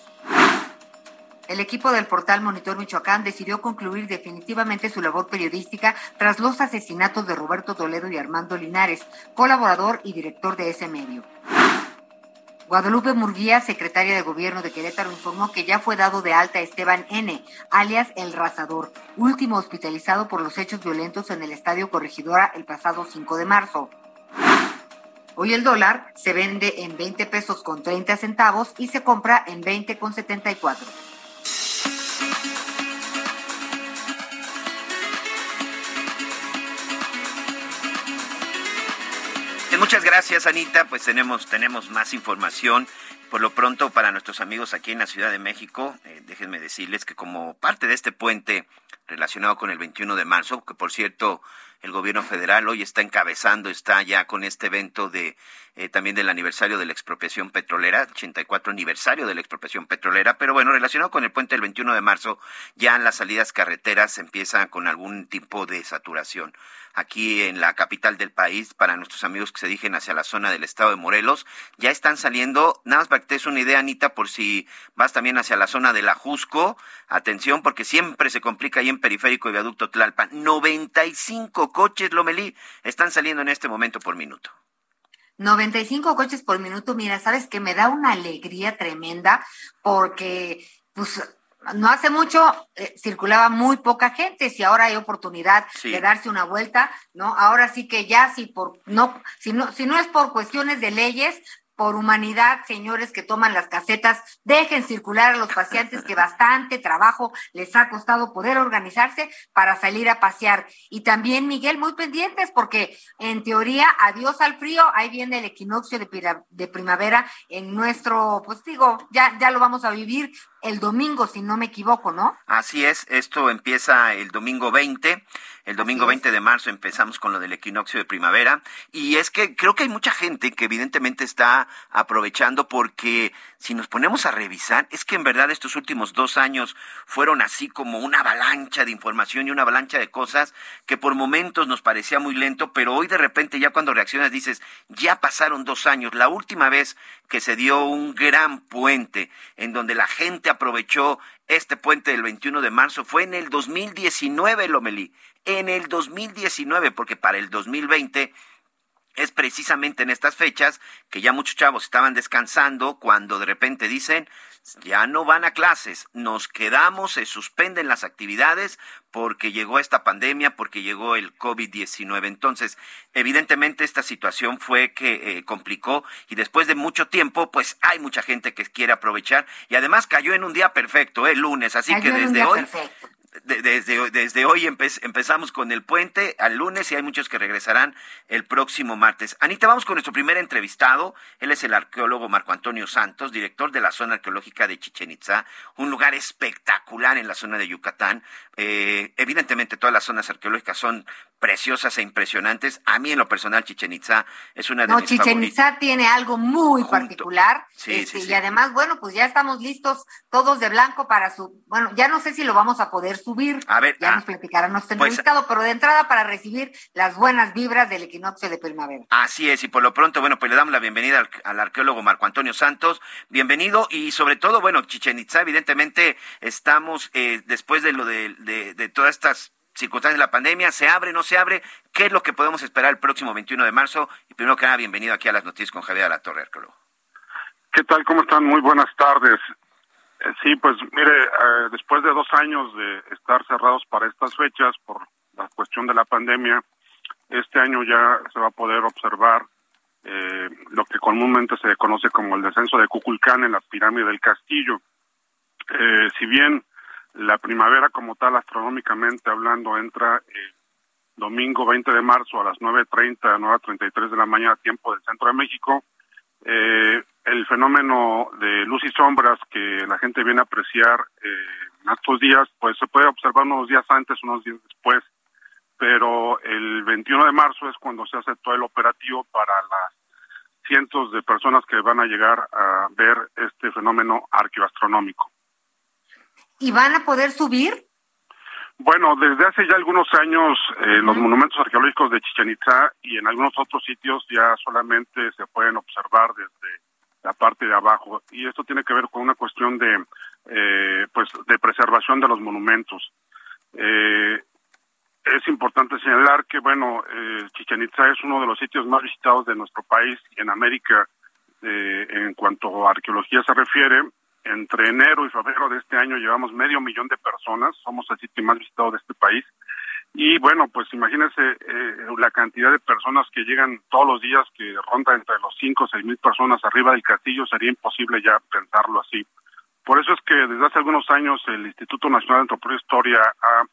El equipo del portal Monitor Michoacán decidió concluir definitivamente su labor periodística tras los asesinatos de Roberto Toledo y Armando Linares, colaborador y director de ese medio. Guadalupe Murguía, secretaria de Gobierno de Querétaro, informó que ya fue dado de alta Esteban N., alias El Razador, último hospitalizado por los hechos violentos en el Estadio Corregidora el pasado 5 de marzo. Hoy el dólar se vende en 20 pesos con 30 centavos y se compra en 20 con 74. Muchas gracias, Anita. Pues tenemos, tenemos más información. Por lo pronto, para nuestros amigos aquí en la Ciudad de México, eh, déjenme decirles que como parte de este puente relacionado con el 21 de marzo, que por cierto, el gobierno federal hoy está encabezando, está ya con este evento de eh, también del aniversario de la expropiación petrolera, 84 aniversario de la expropiación petrolera, pero bueno, relacionado con el puente del 21 de marzo, ya las salidas carreteras empiezan con algún tipo de saturación aquí en la capital del país, para nuestros amigos que se dirigen hacia la zona del estado de Morelos, ya están saliendo, nada más para que te des una idea, Anita, por si vas también hacia la zona de la Jusco, atención, porque siempre se complica ahí en Periférico y Viaducto Tlalpan, 95 coches, Lomelí, están saliendo en este momento por minuto. 95 coches por minuto, mira, sabes que me da una alegría tremenda porque pues no hace mucho eh, circulaba muy poca gente, si ahora hay oportunidad Sí. de darse una vuelta, ¿no? Ahora sí que ya si por no si no si no es por cuestiones de leyes, por humanidad, señores que toman las casetas, dejen circular a los pacientes que bastante trabajo les ha costado poder organizarse para salir a pasear. Y también, Miguel, muy pendientes porque en teoría, adiós al frío, ahí viene el equinoccio de, primavera en nuestro, pues digo, ya, ya lo vamos a vivir el domingo, si no me equivoco, ¿no? Así es, esto empieza el domingo 20. El domingo 20 de marzo empezamos con lo del equinoccio de primavera. Y es que creo que hay mucha gente que evidentemente está aprovechando porque si nos ponemos a revisar, es que en verdad estos últimos dos años fueron así como una avalancha de información y una avalancha de cosas que por momentos nos parecía muy lento, pero hoy de repente ya cuando reaccionas dices, ya pasaron dos años. La última vez que se dio un gran puente en donde la gente aprovechó este puente del 21 de marzo fue en el 2019, Lomelí. En el 2019, porque para el 2020 es precisamente en estas fechas que ya muchos chavos estaban descansando cuando de repente dicen, ya no van a clases, nos quedamos, se suspenden las actividades porque llegó esta pandemia, porque llegó el COVID-19. Entonces, evidentemente esta situación fue que eh, complicó y después de mucho tiempo, pues hay mucha gente que quiere aprovechar y además cayó en un día perfecto, el lunes, así Cayó que desde hoy perfecto. Desde, desde hoy empezamos con el puente al lunes y hay muchos que regresarán el próximo martes. Anita, vamos con nuestro primer entrevistado. Él es el arqueólogo Marco Antonio Santos, director de la zona arqueológica de Chichen Itza, un lugar espectacular en la zona de Yucatán. Eh, evidentemente todas las zonas arqueológicas son preciosas e impresionantes. A mí en lo personal Chichen Itza es una de no, mis Chichen Itza tiene algo muy Junto. particular. Sí, este, sí, sí. Y además, bueno, pues ya estamos listos todos de blanco para su... Bueno, ya no sé si lo vamos a poder subir. A ver, ya ah, nos platicará nuestro pues- entrevistado, pero de entrada para recibir las buenas vibras del equinoccio de primavera. Así es, y por lo pronto, bueno, pues le damos la bienvenida al, al arqueólogo Marco Antonio Santos. Bienvenido y sobre todo, bueno, Chichen Itza, evidentemente estamos eh, después de lo de, de, de todas estas circunstancias de la pandemia, se abre, no se abre, ¿qué es lo que podemos esperar el próximo 21 de marzo? Y primero que nada, bienvenido aquí a las noticias con Javier Alatorre, arqueólogo. ¿Qué tal? ¿Cómo están? Muy buenas tardes. Eh, sí, pues mire, eh, después de dos años de estar cerrados para estas fechas por la cuestión de la pandemia, este año ya se va a poder observar eh, lo que comúnmente se conoce como el descenso de Cuculcán en la pirámide del castillo. Eh, si bien la primavera como tal, astronómicamente hablando, entra eh, domingo 20 de marzo a las 9.30, 9.33 de la mañana, tiempo del centro de México, eh, el fenómeno de luz y sombras que la gente viene a apreciar eh, estos días, pues se puede observar unos días antes, unos días después, pero el 21 de marzo es cuando se hace todo el operativo para las cientos de personas que van a llegar a ver este fenómeno arqueoastronómico. ¿Y van a poder subir? Bueno, desde hace ya algunos años eh, los monumentos arqueológicos de Chichen Itza y en algunos otros sitios ya solamente se pueden observar desde la parte de abajo y esto tiene que ver con una cuestión de eh, pues de preservación de los monumentos. Eh, es importante señalar que bueno eh, Chichen Itza es uno de los sitios más visitados de nuestro país y en América eh, en cuanto a arqueología se refiere entre enero y febrero de este año llevamos medio millón de personas, somos el sitio más visitado de este país. Y bueno, pues imagínense eh, la cantidad de personas que llegan todos los días, que ronda entre los 5 o 6 mil personas arriba del castillo, sería imposible ya pensarlo así. Por eso es que desde hace algunos años el Instituto Nacional de Antropología e Historia ha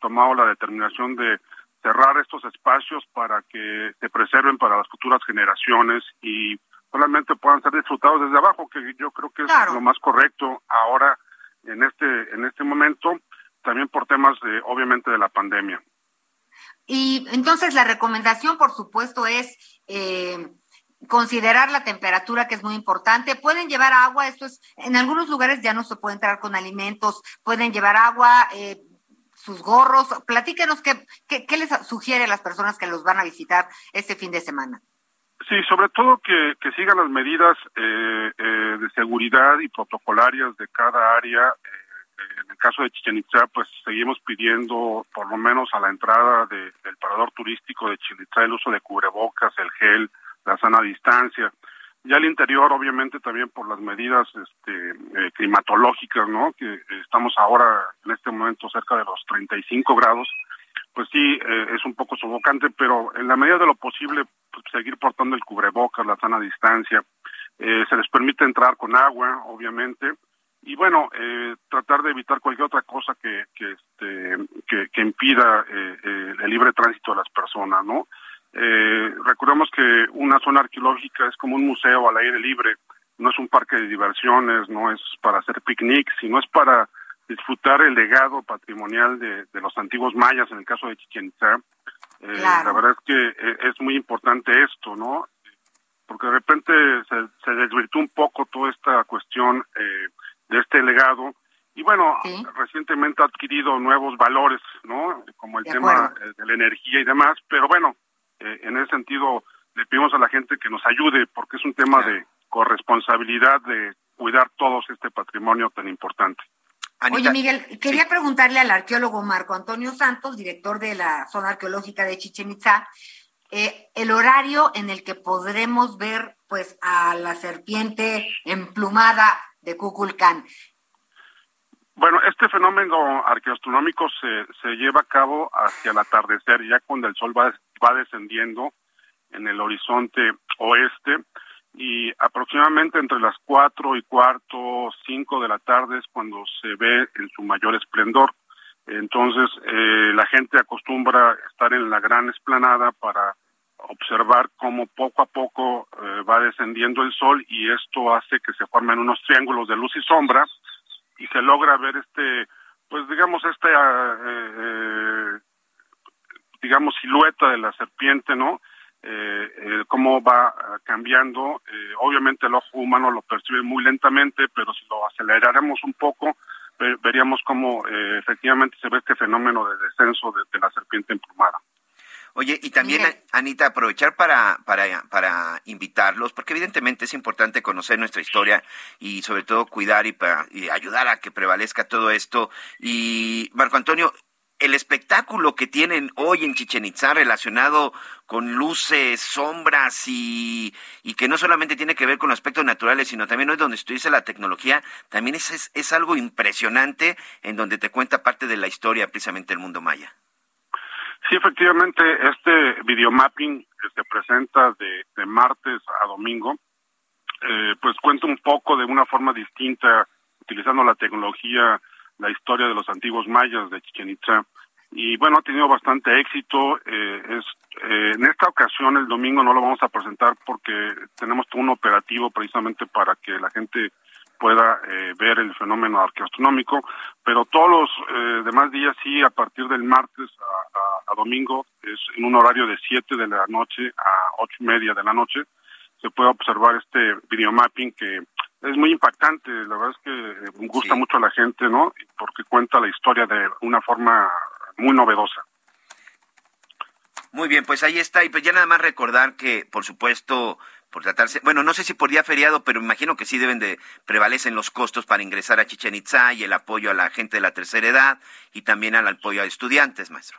tomado la determinación de cerrar estos espacios para que se preserven para las futuras generaciones y solamente puedan ser disfrutados desde abajo, que yo creo que es Claro. lo más correcto ahora en este en este momento, también por temas de, obviamente de la pandemia. Y entonces la recomendación, por supuesto, es eh, considerar la temperatura, que es muy importante. Pueden llevar agua, esto es, en algunos lugares ya no se puede entrar con alimentos, pueden llevar agua, eh, sus gorros. Platíquenos qué, qué, qué les sugiere a las personas que los van a visitar este fin de semana. Sí, sobre todo que, que sigan las medidas eh, eh, de seguridad y protocolarias de cada área. Eh, en el caso de Chichen Itza, pues seguimos pidiendo, por lo menos a la entrada de- del parador turístico de Chichen Itza, el uso de cubrebocas, el gel, la sana distancia. Ya al interior, obviamente, también por las medidas este, eh, climatológicas, ¿no? Que estamos ahora, en este momento, cerca de los 35 grados pues sí, eh, es un poco sofocante, pero en la medida de lo posible, pues, seguir portando el cubrebocas, la sana distancia. Eh, se les permite entrar con agua, obviamente, y bueno, eh, tratar de evitar cualquier otra cosa que que, este, que, que impida eh, eh, el libre tránsito de las personas, ¿no? Eh, recordemos que una zona arqueológica es como un museo al aire libre, no es un parque de diversiones, no es para hacer picnics, sino es para disfrutar el legado patrimonial de, de los antiguos mayas, en el caso de Chichen Itza. Eh, Claro. La verdad es que eh, es muy importante esto, ¿no? Porque de repente se, se desvirtuó un poco toda esta cuestión eh, de este legado. Y bueno, Sí. recientemente ha adquirido nuevos valores, ¿no? Como el De tema eh, de la energía y demás. Pero bueno, eh, en ese sentido le pedimos a la gente que nos ayude porque es un tema Claro. de corresponsabilidad de cuidar todos este patrimonio tan importante. Oye, Miguel, quería preguntarle al arqueólogo Marco Antonio Santos, director de la zona arqueológica de Chichen Itza, eh, el horario en el que podremos ver pues a la serpiente emplumada de Kukulcán. Bueno, este fenómeno arqueoastronómico se, se lleva a cabo hacia el atardecer, ya cuando el sol va, va descendiendo en el horizonte oeste y aproximadamente entre las cuatro y cuarto, cinco de la tarde es cuando se ve en su mayor esplendor. Entonces, eh, la gente acostumbra estar en la gran esplanada para observar cómo poco a poco eh, va descendiendo el sol y esto hace que se formen unos triángulos de luz y sombra y se logra ver este, pues digamos, este, eh, digamos, silueta de la serpiente, ¿no? Eh, cómo va cambiando. obviamente el ojo humano lo percibe muy lentamente, pero si lo aceleráramos un poco, veríamos cómo efectivamente se ve este fenómeno de descenso de la serpiente emplumada. Oye, y también, Anita, aprovechar para, para, para invitarlos, porque evidentemente es importante conocer nuestra historia y sobre todo cuidar y, para, y ayudar a que prevalezca todo esto. Y Marco Antonio, el espectáculo que tienen hoy en Chichen Itza relacionado con luces, sombras y, y, que no solamente tiene que ver con aspectos naturales, sino también hoy donde estudias la tecnología, también es, es, algo impresionante en donde te cuenta parte de la historia precisamente del mundo maya. Sí, efectivamente, este videomapping que se presenta de, martes a domingo, eh, pues cuenta un poco de una forma distinta, utilizando la tecnología, la historia de los antiguos mayas de Chichen Itza. Y bueno, ha tenido bastante éxito. Eh, es, eh, en esta ocasión, el domingo, no lo vamos a presentar porque tenemos un operativo precisamente para que la gente pueda eh, ver el fenómeno arqueoastronómico, pero todos los eh, demás días sí, a partir del martes a, domingo, es en un horario de 7 de la noche a ocho y media de la noche, se puede observar este videomapping que es muy impactante, la verdad es que gusta mucho a la gente, ¿no? Porque cuenta la historia de una forma muy novedosa. Muy bien, pues ahí está. Y pues ya nada más recordar que, por supuesto, por tratarse, bueno, no sé si por día feriado, pero imagino que sí deben de prevalecen los costos para ingresar a Chichen Itza y el apoyo a la gente de la tercera edad y también al apoyo a estudiantes, maestro.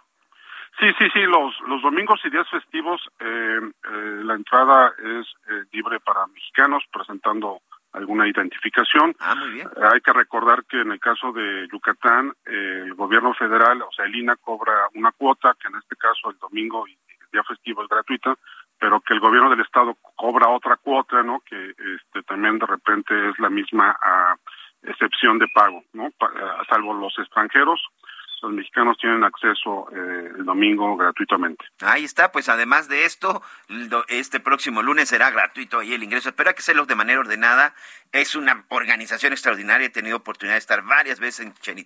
Sí, sí, sí, los, los domingos y días festivos eh, eh, la entrada es eh, libre para mexicanos presentando alguna identificación. Ah, muy bien. hay que recordar que en el caso de Yucatán, el gobierno federal, o sea, el INA cobra una cuota, que en este caso el domingo y el día festivo es gratuita, pero que el gobierno del estado cobra otra cuota, ¿no? Que este también de repente es la misma ah, excepción de pago, ¿no? Ah, salvo los extranjeros, los mexicanos tienen acceso eh, el domingo gratuitamente. Ahí está, pues además de esto, este próximo lunes será gratuito ahí el ingreso. Espera que hacerlo de manera ordenada. Es una organización extraordinaria. He tenido oportunidad de estar varias veces en Chichen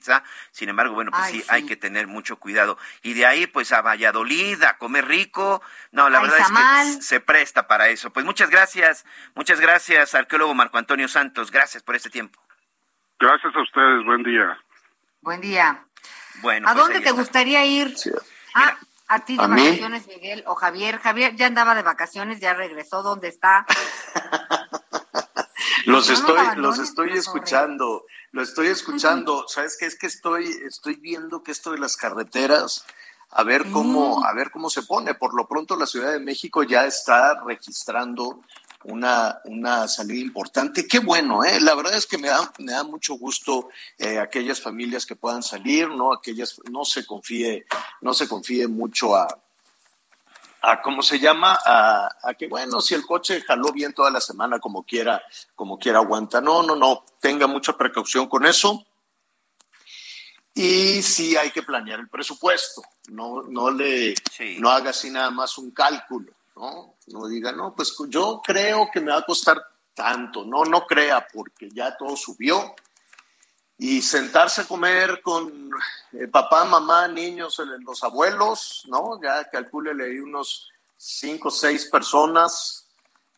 Sin embargo, bueno, pues sí, hay que tener mucho cuidado. Y de ahí, pues a Valladolid, a comer rico. No, la verdad es que se presta para eso. Pues muchas gracias, muchas gracias, arqueólogo Marco Antonio Santos. Gracias por este tiempo. Gracias a ustedes. Buen día. Buen día. Bueno, ¿A pues dónde te gustaría ir? Ah, a ti de vacaciones, Miguel o Javier. Javier ya andaba de vacaciones, ya regresó. ¿Dónde está? <laughs> los estoy, los estoy escuchando, lo estoy escuchando. <laughs> ¿Sabes qué? Es que estoy, estoy viendo que esto de las carreteras, a ver cómo, a ver cómo se pone. Por lo pronto la Ciudad de México ya está registrando una, una salida importante. Qué bueno, ¿eh? La verdad es que me da, me da mucho gusto eh, aquellas familias que puedan salir, ¿no? Aquellas, no se confíe, no se confíe mucho a, a ¿cómo se llama? A, a, que, bueno, si el coche jaló bien toda la semana, como quiera, como quiera aguanta. No, no, no, tenga mucha precaución con eso. Y sí hay que planear el presupuesto, no, no le, no haga así nada más un cálculo. ¿No? No diga, no, pues yo creo que me va a costar tanto, no, no crea, porque ya todo subió. Y sentarse a comer con eh, papá, mamá, niños, los abuelos, ¿no? Ya calcúlele ahí unos cinco o seis personas,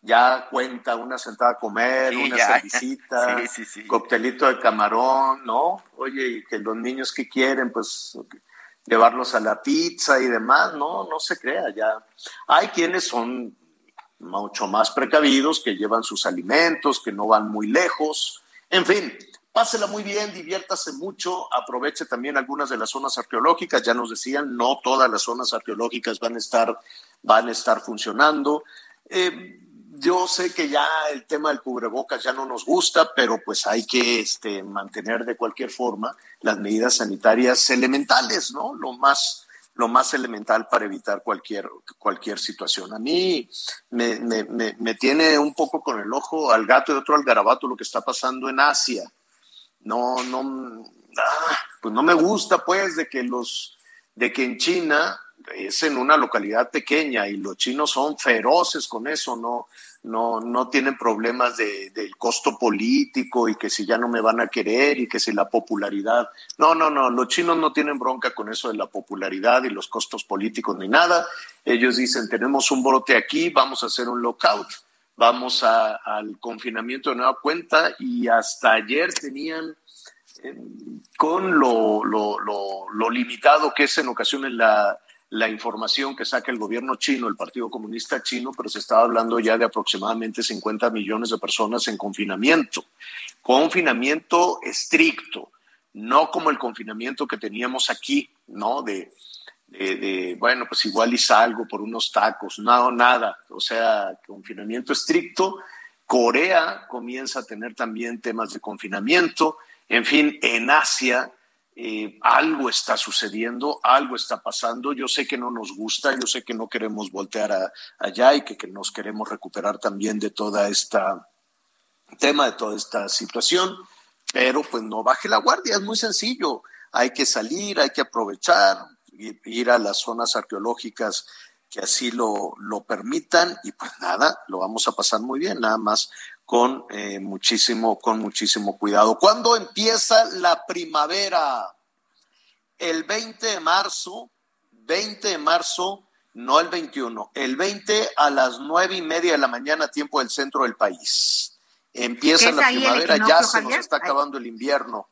ya cuenta una sentada a comer, una <laughs> cervecita, coctelito de camarón, ¿no? Oye, y que los niños que quieren, pues llevarlos a la pizza y demás, no, no se crea ya. Hay quienes son mucho más precavidos, que llevan sus alimentos, que no van muy lejos, en fin, pásela muy bien, diviértase mucho, aproveche también algunas de las zonas arqueológicas, ya nos decían, no todas las zonas arqueológicas van a estar, van a estar funcionando. Eh, yo sé que ya el tema del cubrebocas ya no nos gusta, pero pues hay que este, mantener de cualquier forma las medidas sanitarias elementales, ¿no? Lo más, lo más elemental para evitar cualquier, cualquier situación. A mí me, me, me, tiene un poco con el ojo al gato y otro al garabato lo que está pasando en Asia. No, no, ah, pues no me gusta pues de que los, de que en China es en una localidad pequeña y los chinos son feroces con eso, no, no, no tienen problemas de, del costo político y que si ya no me van a querer y que si la popularidad. No, no, no, los chinos no tienen bronca con eso de la popularidad y los costos políticos ni nada. Ellos dicen, tenemos un brote aquí, vamos a hacer un lockout, vamos al confinamiento de nueva cuenta y hasta ayer tenían eh, con lo, lo, lo, limitado que es en ocasiones la, la información que saca el gobierno chino, el Partido Comunista Chino, pero se estaba hablando ya de aproximadamente 50 millones de personas en confinamiento. Confinamiento estricto, no como el confinamiento que teníamos aquí, ¿no? De, bueno, pues igual y salgo por unos tacos, no, nada. O sea, confinamiento estricto. Corea comienza a tener también temas de confinamiento. En fin, en Asia eh, algo está sucediendo, algo está pasando. Yo sé que no nos gusta, yo sé que no queremos voltear allá y que, que, nos queremos recuperar también de toda esta tema, de toda esta situación, pero pues no baje la guardia, es muy sencillo. Hay que salir, hay que aprovechar, ir a las zonas arqueológicas que así lo, lo permitan y pues nada, lo vamos a pasar muy bien, nada más con eh, muchísimo, con muchísimo cuidado. ¿Cuándo empieza la primavera? El 20 de marzo, 20 de marzo, no el 21, el 20 a las nueve y media de la mañana, tiempo del centro del país. Empieza la primavera, ya se nos está acabando el invierno.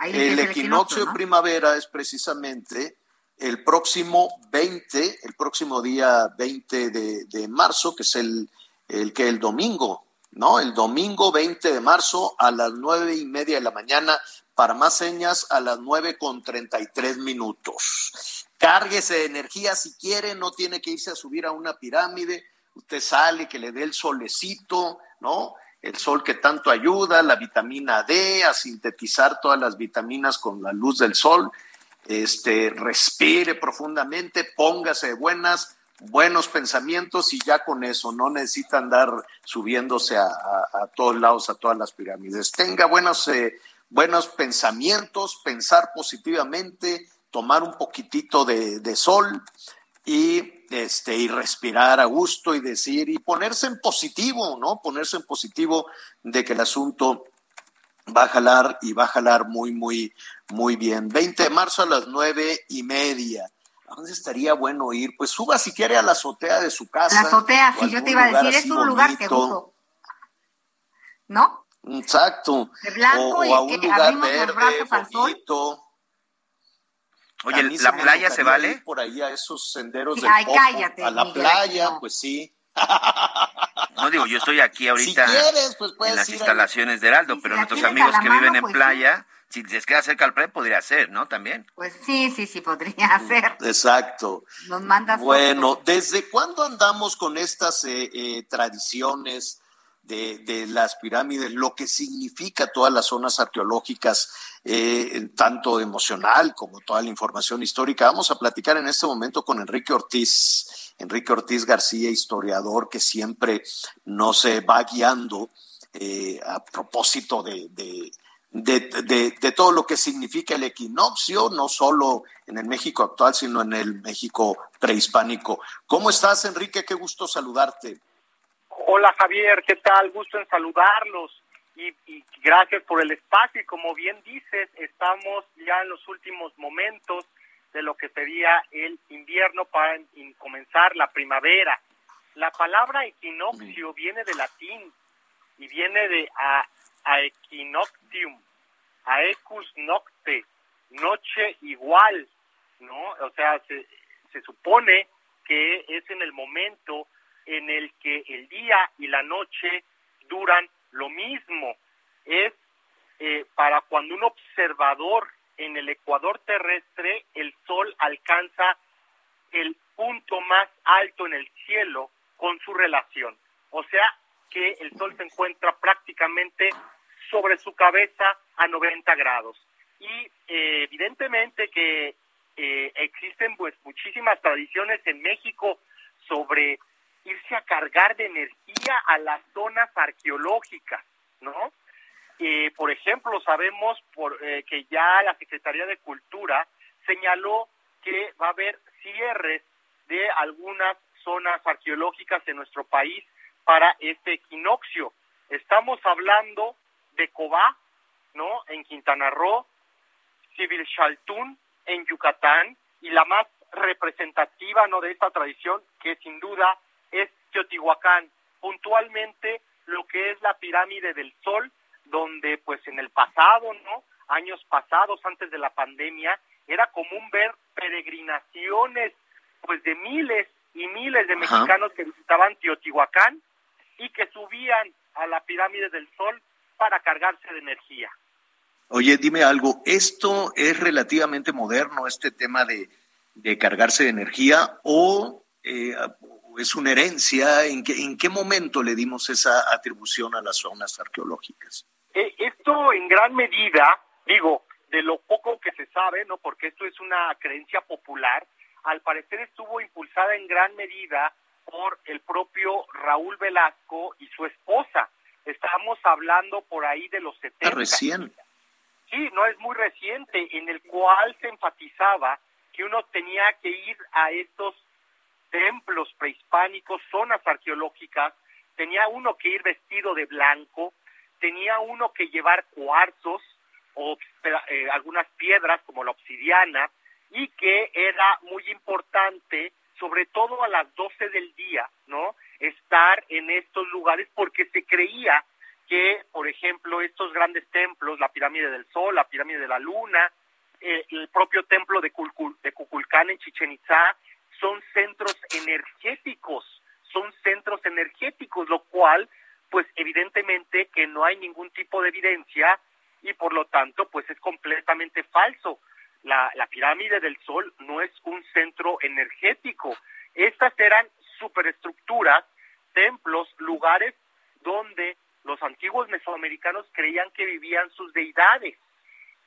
el equinoccio de primavera es precisamente el próximo 20, el próximo día 20 de, de marzo, que es el, el que el domingo, ¿no? El domingo 20 de marzo a las nueve y media de la mañana, para más señas a las nueve con treinta y tres minutos. Cárguese de energía si quiere, no tiene que irse a subir a una pirámide, usted sale, que le dé el solecito, ¿no? El sol que tanto ayuda, la vitamina D, a sintetizar todas las vitaminas con la luz del sol, este, respire profundamente, póngase de buenas, buenos pensamientos y ya con eso, no necesita andar subiéndose a, todos lados, a todas las pirámides. Tenga buenos, eh, buenos pensamientos, pensar positivamente, tomar un poquitito de, de, sol y, este, y respirar a gusto y decir, y ponerse en positivo, ¿no? Ponerse en positivo de que el asunto va a jalar y va a jalar muy, muy, muy bien. 20 de marzo a las nueve y media ¿A dónde estaría bueno ir? Pues suba si quiere a la azotea de su casa. La azotea, sí, yo te iba a decir, es un lugar seguro. ¿No? Exacto. De blanco o, y o a un que lugar verde, bonito. Oye, ¿la playa se vale? Por ahí a esos senderos Sí, del ay, Popo. cállate, A la Miguel, playa, no. pues sí. No digo, yo estoy aquí ahorita Si quieres, pues puedes en las instalaciones de Heraldo, pero si nuestros amigos que mano, viven en pues sí. Si les queda cerca al playa, podría ser, ¿no? También. Pues sí, sí, sí, podría ser. Exacto. Nos mandas Bueno, fotos. ¿desde cuándo andamos con estas eh, eh, tradiciones de, de las pirámides? Lo que significa todas las zonas arqueológicas, eh, tanto emocional como toda la información histórica. Vamos a platicar en este momento con Enrique Ortiz, Enrique Ortiz García, historiador que siempre nos eh, va guiando eh, a propósito de, de, de, de- de todo lo que significa el equinoccio, no solo en el México actual, sino en el México prehispánico. ¿Cómo estás, Enrique? Qué gusto saludarte. Hola Javier, ¿qué tal? Gusto en saludarlos y, y gracias por el espacio. Y como bien dices, estamos ya en los últimos momentos de lo que sería el invierno para en- en comenzar la primavera. La palabra equinoccio viene de latín y viene de a, a equinoctium, a ecus nocte, noche igual, ¿no? O sea, se, se supone que es en el momento en el que el día y la noche duran lo mismo. Es eh, para cuando un observador en el ecuador terrestre, el sol alcanza el punto más alto en el cielo con su relación. O sea que el sol se encuentra prácticamente sobre su cabeza a 90 grados. Y eh, evidentemente que eh, existen pues muchísimas tradiciones en México sobre irse a cargar de energía a las zonas arqueológicas, ¿no? Eh, por ejemplo, sabemos por, eh, que ya la Secretaría de Cultura señaló que va a haber cierres de algunas zonas arqueológicas en nuestro país para este equinoccio. Estamos hablando de Cobá, ¿no? En Quintana Roo, Civil Chaltún en Yucatán y la más representativa, ¿no? De esta tradición, que sin duda es Teotihuacán, puntualmente lo que es la pirámide del Sol, donde pues en el pasado, ¿no? Años pasados, antes de la pandemia, era común ver peregrinaciones pues de miles y miles de mexicanos que visitaban Teotihuacán y que subían a la pirámide del Sol para cargarse de energía. Oye, dime algo, ¿esto es relativamente moderno, este tema de, de cargarse de energía, o eh, es una herencia? ¿En qué, ¿En qué momento le dimos esa atribución a las zonas arqueológicas? Eh, esto en gran medida, digo, de lo poco que se sabe, ¿no? Porque esto es una creencia popular, al parecer estuvo impulsada en gran medida por el propio Raúl Velasco y su esposa. Estamos hablando por ahí de los 70. Ah, recién. Sí, no es muy reciente, en el cual se enfatizaba que uno tenía que ir a estos templos prehispánicos, zonas arqueológicas, tenía uno que ir vestido de blanco, tenía uno que llevar cuarzos o eh, algunas piedras como la obsidiana y que era muy importante, sobre todo a las 12 del día, ¿no? Estar en estos lugares porque se creía que, por ejemplo, estos grandes templos, la pirámide del Sol, la pirámide de la Luna, eh, el propio templo de, de Cuculcán en Chichen Itzá, son centros energéticos, son centros energéticos, lo cual, pues evidentemente que no hay ningún tipo de evidencia y por lo tanto, pues es completamente falso. La, la pirámide del Sol no es un centro energético. Estas eran superestructuras, templos, lugares donde los antiguos mesoamericanos creían que vivían sus deidades.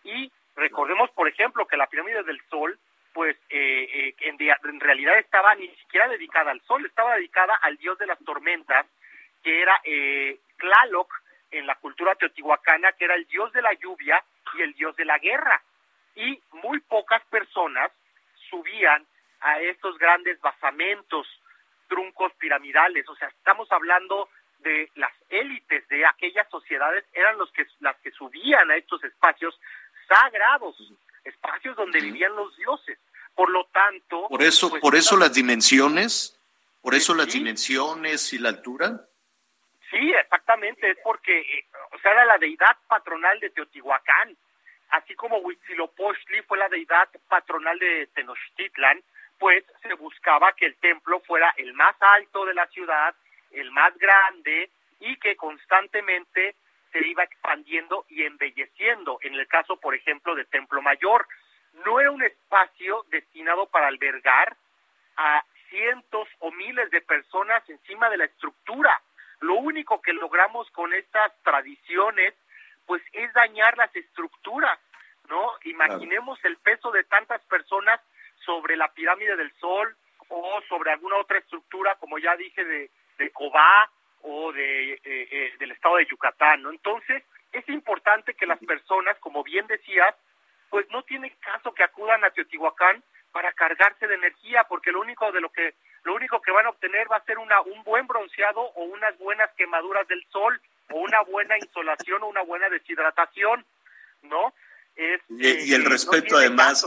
Y recordemos, por ejemplo, que la pirámide del Sol, pues eh, eh, en, realidad estaba ni siquiera dedicada al Sol, estaba dedicada al dios de las tormentas, que era eh, Tlaloc en la cultura teotihuacana, que era el dios de la lluvia y el dios de la guerra. Y muy pocas personas subían a estos grandes basamentos, truncos piramidales. O sea, estamos hablando de las élites de aquellas sociedades eran los que las que subían a estos espacios sagrados, espacios donde vivían los dioses. Por lo tanto, por eso pues, por eso las dimensiones, por eso las dimensiones y la altura. Sí, exactamente, es porque eh, o sea, era la deidad patronal de Teotihuacán, así como Huitzilopochtli fue la deidad patronal de Tenochtitlan, pues se buscaba que el templo fuera el más alto de la ciudad, el más grande y que constantemente se iba expandiendo y embelleciendo. En el caso, por ejemplo, de Templo Mayor, no era un espacio destinado para albergar a cientos o miles de personas encima de la estructura. Lo único que logramos con estas tradiciones, pues es dañar las estructuras, ¿no? Imaginemos el peso de tantas personas sobre la pirámide del Sol o sobre alguna otra estructura, como ya dije, de, de Cobá o de, eh, eh, del estado de Yucatán, ¿no? Entonces, es importante que las personas, como bien decías, pues no tiene caso que acudan a Teotihuacán para cargarse de energía, porque lo único de lo que lo único que van a obtener va a ser una un buen bronceado o unas buenas quemaduras del sol una buena insolación o una buena deshidratación, ¿no? Es, y, el eh, respeto además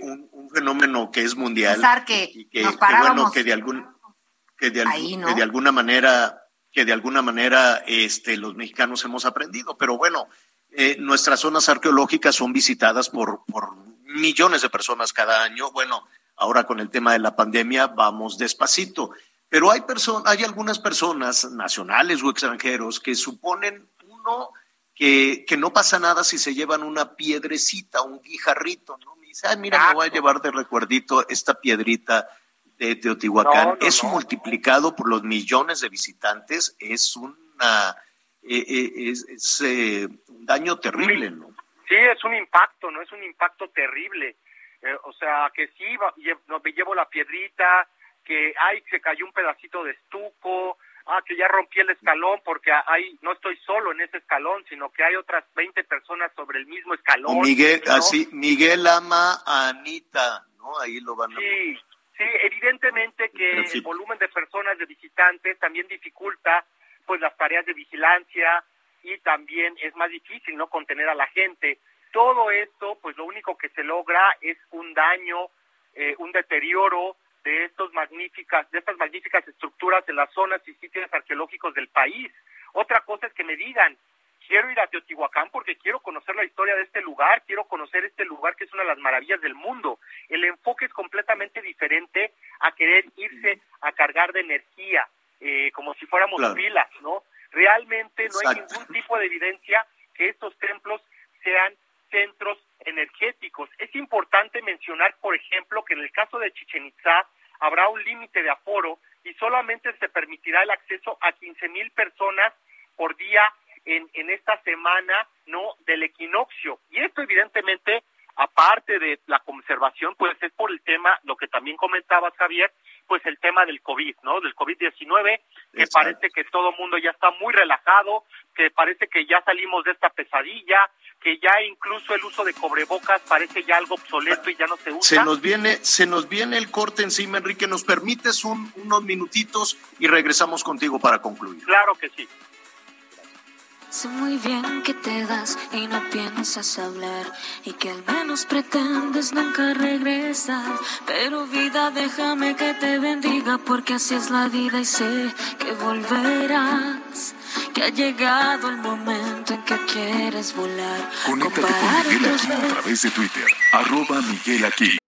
un, un, fenómeno que es mundial que y que, bueno que de algún que de, que de alguna manera que de alguna manera este, los mexicanos hemos aprendido. Pero bueno, eh, nuestras zonas arqueológicas son visitadas por, por millones de personas cada año. Bueno, ahora con el tema de la pandemia vamos despacito. Pero hay, hay algunas personas, nacionales o extranjeros, que suponen, uno, que, que no pasa nada si se llevan una piedrecita, un guijarrito, ¿no? Me dice, ay, mira, me voy a llevar de recuerdito esta piedrita de Teotihuacán, es multiplicado por los millones de visitantes, es una eh, eh, es, eh, un daño terrible, ¿no? Sí, es un impacto, ¿no? Es un impacto terrible. o sea, que sí, me llevo la piedrita, que ay, se cayó un pedacito de estuco, ah, que ya rompí el escalón porque hay, no estoy solo en ese escalón, sino que hay otras 20 personas sobre el mismo escalón. Miguel, así, Miguel ama a Anita, ¿no? Ahí lo van a... Sí, sí, evidentemente que el volumen de personas, de visitantes, también dificulta pues las tareas de vigilancia y también es más difícil, ¿no? Contener a la gente. Todo esto, pues lo único que se logra es un daño, eh, un deterioro de estos magníficas, de estas magníficas estructuras en las zonas y sitios arqueológicos del país. Otra cosa es que me digan, quiero ir a Teotihuacán porque quiero conocer la historia de este lugar, quiero conocer este lugar que es una de las maravillas del mundo. El enfoque es completamente diferente a querer irse a cargar de energía, eh, como si fuéramos pilas, ¿no? Realmente no hay ningún tipo de evidencia que estos templos sean centros energéticos. Es importante mencionar, por ejemplo, que en el caso de Chichen Itza habrá un límite de aforo y solamente se permitirá el acceso a 15 mil personas por día en, en esta semana no del equinoccio. Y esto evidentemente, aparte de la conservación, pues es por el tema, lo que también comentabas, Javier, pues el tema del COVID, ¿no? Del COVID-19, que parece que todo mundo ya está muy relajado, que parece que ya salimos de esta pesadilla, que ya incluso el uso de cobrebocas parece ya algo obsoleto y ya no se usa. Se nos viene, se nos viene el corte encima, Enrique. ¿Nos permites un, unos minutitos y regresamos contigo para concluir? Claro que sí. Sé muy bien que te das y no piensas hablar y que al menos pretendes nunca regresar. Pero vida, déjame que te bendiga porque así es la vida y sé que volverás. Que ha llegado el momento en que quieres volar. Conéctate con Miguel Aquino a través de Twitter, arroba Miguel Aquino.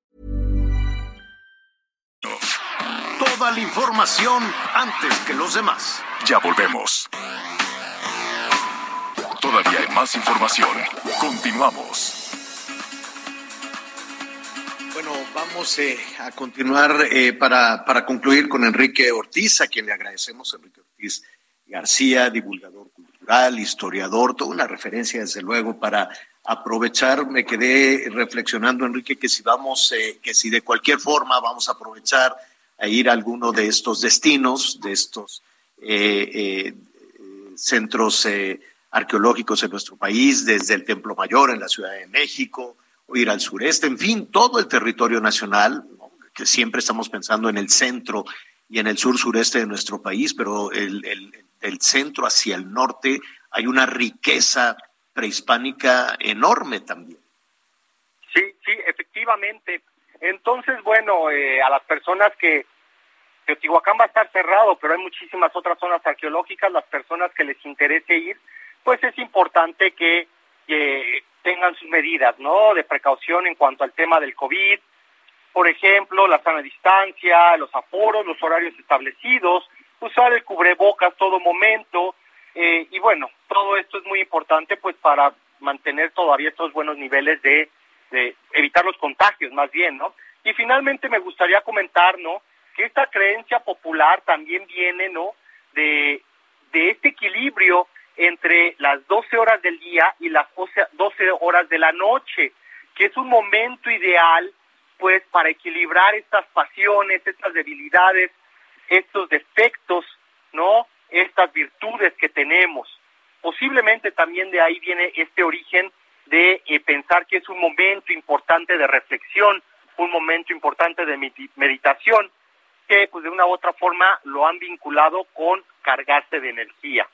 Toda la información antes que los demás. Ya volvemos. Todavía hay más información. Continuamos. Bueno, vamos eh, a continuar eh, para, para concluir con Enrique Ortiz, a quien le agradecemos, Enrique Ortiz García, divulgador cultural, historiador, toda una referencia, desde luego, para aprovechar. Me quedé reflexionando, Enrique, que si vamos, eh, que si de cualquier forma vamos a aprovechar a ir a alguno de estos destinos, de estos centros arqueológicos en nuestro país, desde el Templo Mayor en la Ciudad de México, o ir al sureste, en fin, todo el territorio nacional, que siempre estamos pensando en el centro y en el sur sureste de nuestro país, pero el, el, centro hacia el norte hay una riqueza prehispánica enorme también. Sí, sí, efectivamente. Entonces, bueno, eh, a las personas que Teotihuacán va a estar cerrado, pero hay muchísimas otras zonas arqueológicas, las personas que les interese ir, pues es importante que, tengan sus medidas, ¿no? De precaución en cuanto al tema del COVID, por ejemplo, la sana distancia, los aforos, los horarios establecidos, usar el cubrebocas todo momento, eh, y bueno, todo esto es muy importante pues para mantener todavía estos buenos niveles de, de evitar los contagios más bien, ¿no? Y finalmente me gustaría comentar, ¿no? Que esta creencia popular también viene, ¿no? De, de este equilibrio entre las 12 horas del día y las 12 horas de la noche, que es un momento ideal pues para equilibrar estas pasiones, estas debilidades, estos defectos, ¿no? Estas virtudes que tenemos. Posiblemente también de ahí viene este origen de eh, pensar que es un momento importante de reflexión, un momento importante de meditación, que pues de una u otra forma lo han vinculado con cargarse de energía.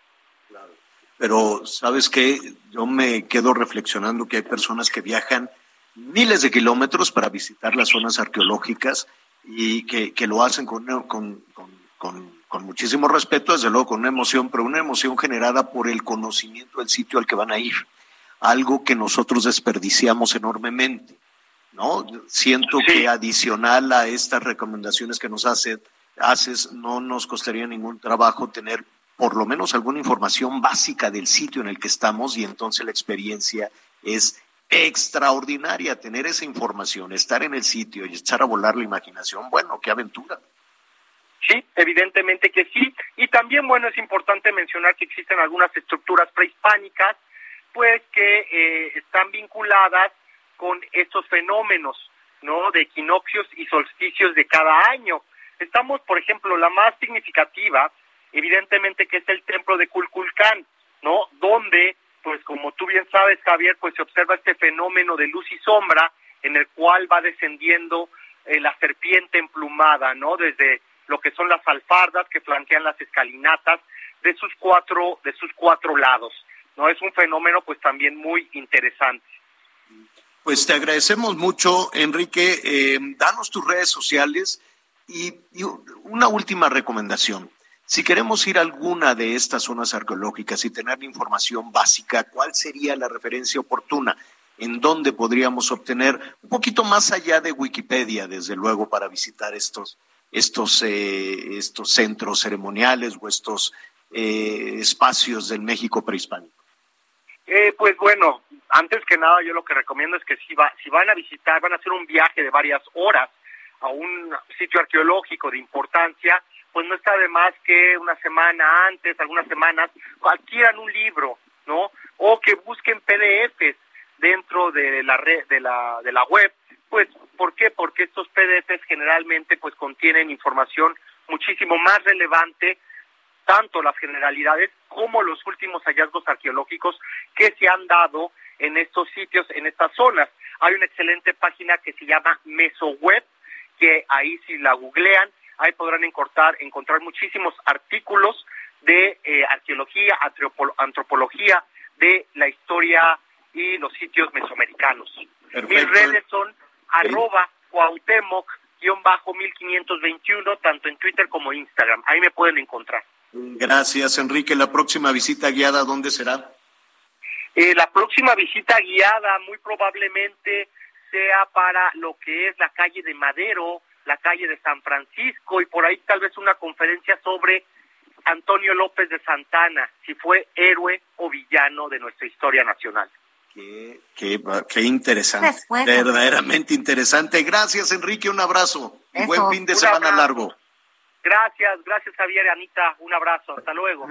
Pero, ¿sabes qué? Yo me quedo reflexionando que hay personas que viajan miles de kilómetros para visitar las zonas arqueológicas y que, que lo hacen con, con, con, con, muchísimo respeto, desde luego con una emoción, pero una emoción generada por el conocimiento del sitio al que van a ir, algo que nosotros desperdiciamos enormemente. ¿no? Siento que adicional a estas recomendaciones que nos hacen haces, no nos costaría ningún trabajo tener por lo menos alguna información básica del sitio en el que estamos y entonces la experiencia es extraordinaria tener esa información, estar en el sitio y echar a volar la imaginación. Bueno, qué aventura. Sí, evidentemente que sí. Y también, bueno, es importante mencionar que existen algunas estructuras prehispánicas, pues que eh, están vinculadas con estos fenómenos, ¿no? De equinoccios y solsticios de cada año. Estamos, por ejemplo, la más significativa evidentemente que es el templo de Culculcán, ¿no? Donde, pues como tú bien sabes, Javier, pues se observa este fenómeno de luz y sombra en el cual va descendiendo eh, la serpiente emplumada, ¿no? Desde lo que son las alfardas que flanquean las escalinatas de sus cuatro, de sus cuatro lados, ¿no? Es un fenómeno, pues también muy interesante. Pues te agradecemos mucho, Enrique. Eh, danos tus redes sociales y una última recomendación. Si queremos ir a alguna de estas zonas arqueológicas y tener información básica, ¿cuál sería la referencia oportuna? ¿En dónde podríamos obtener un poquito más allá de Wikipedia, desde luego, para visitar estos, estos, eh, estos centros ceremoniales o estos eh, espacios del México prehispánico? Eh, pues bueno, antes que nada yo lo que recomiendo es que si, va, si van a visitar, van a hacer un viaje de varias horas a un sitio arqueológico de importancia, pues no está de más que una semana antes, algunas semanas, adquieran un libro, ¿no? O que busquen PDFs dentro de la red, de la, de la web. Pues, ¿por qué? Porque estos PDFs generalmente pues contienen información muchísimo más relevante, tanto las generalidades como los últimos hallazgos arqueológicos que se han dado en estos sitios, en estas zonas. Hay una excelente página que se llama MesoWeb, que ahí si la googlean Ahí podrán encontrar, encontrar muchísimos artículos de eh, arqueología, antropología, de la historia y los sitios mesoamericanos. Mis redes son arroba Cuauhtémoc, 1521, tanto en Twitter como Instagram. Ahí me pueden encontrar. Gracias, Enrique. La próxima visita guiada, ¿dónde será? Eh, la próxima visita guiada muy probablemente sea para lo que es la calle de Madero, la calle de San Francisco y por ahí tal vez una conferencia sobre Antonio López de Santana, si fue héroe o villano de nuestra historia nacional. Qué, qué, interesante, verdaderamente interesante. Gracias Enrique, un abrazo y buen fin de semana largo. Gracias, gracias Javier y Anita, un abrazo, hasta luego.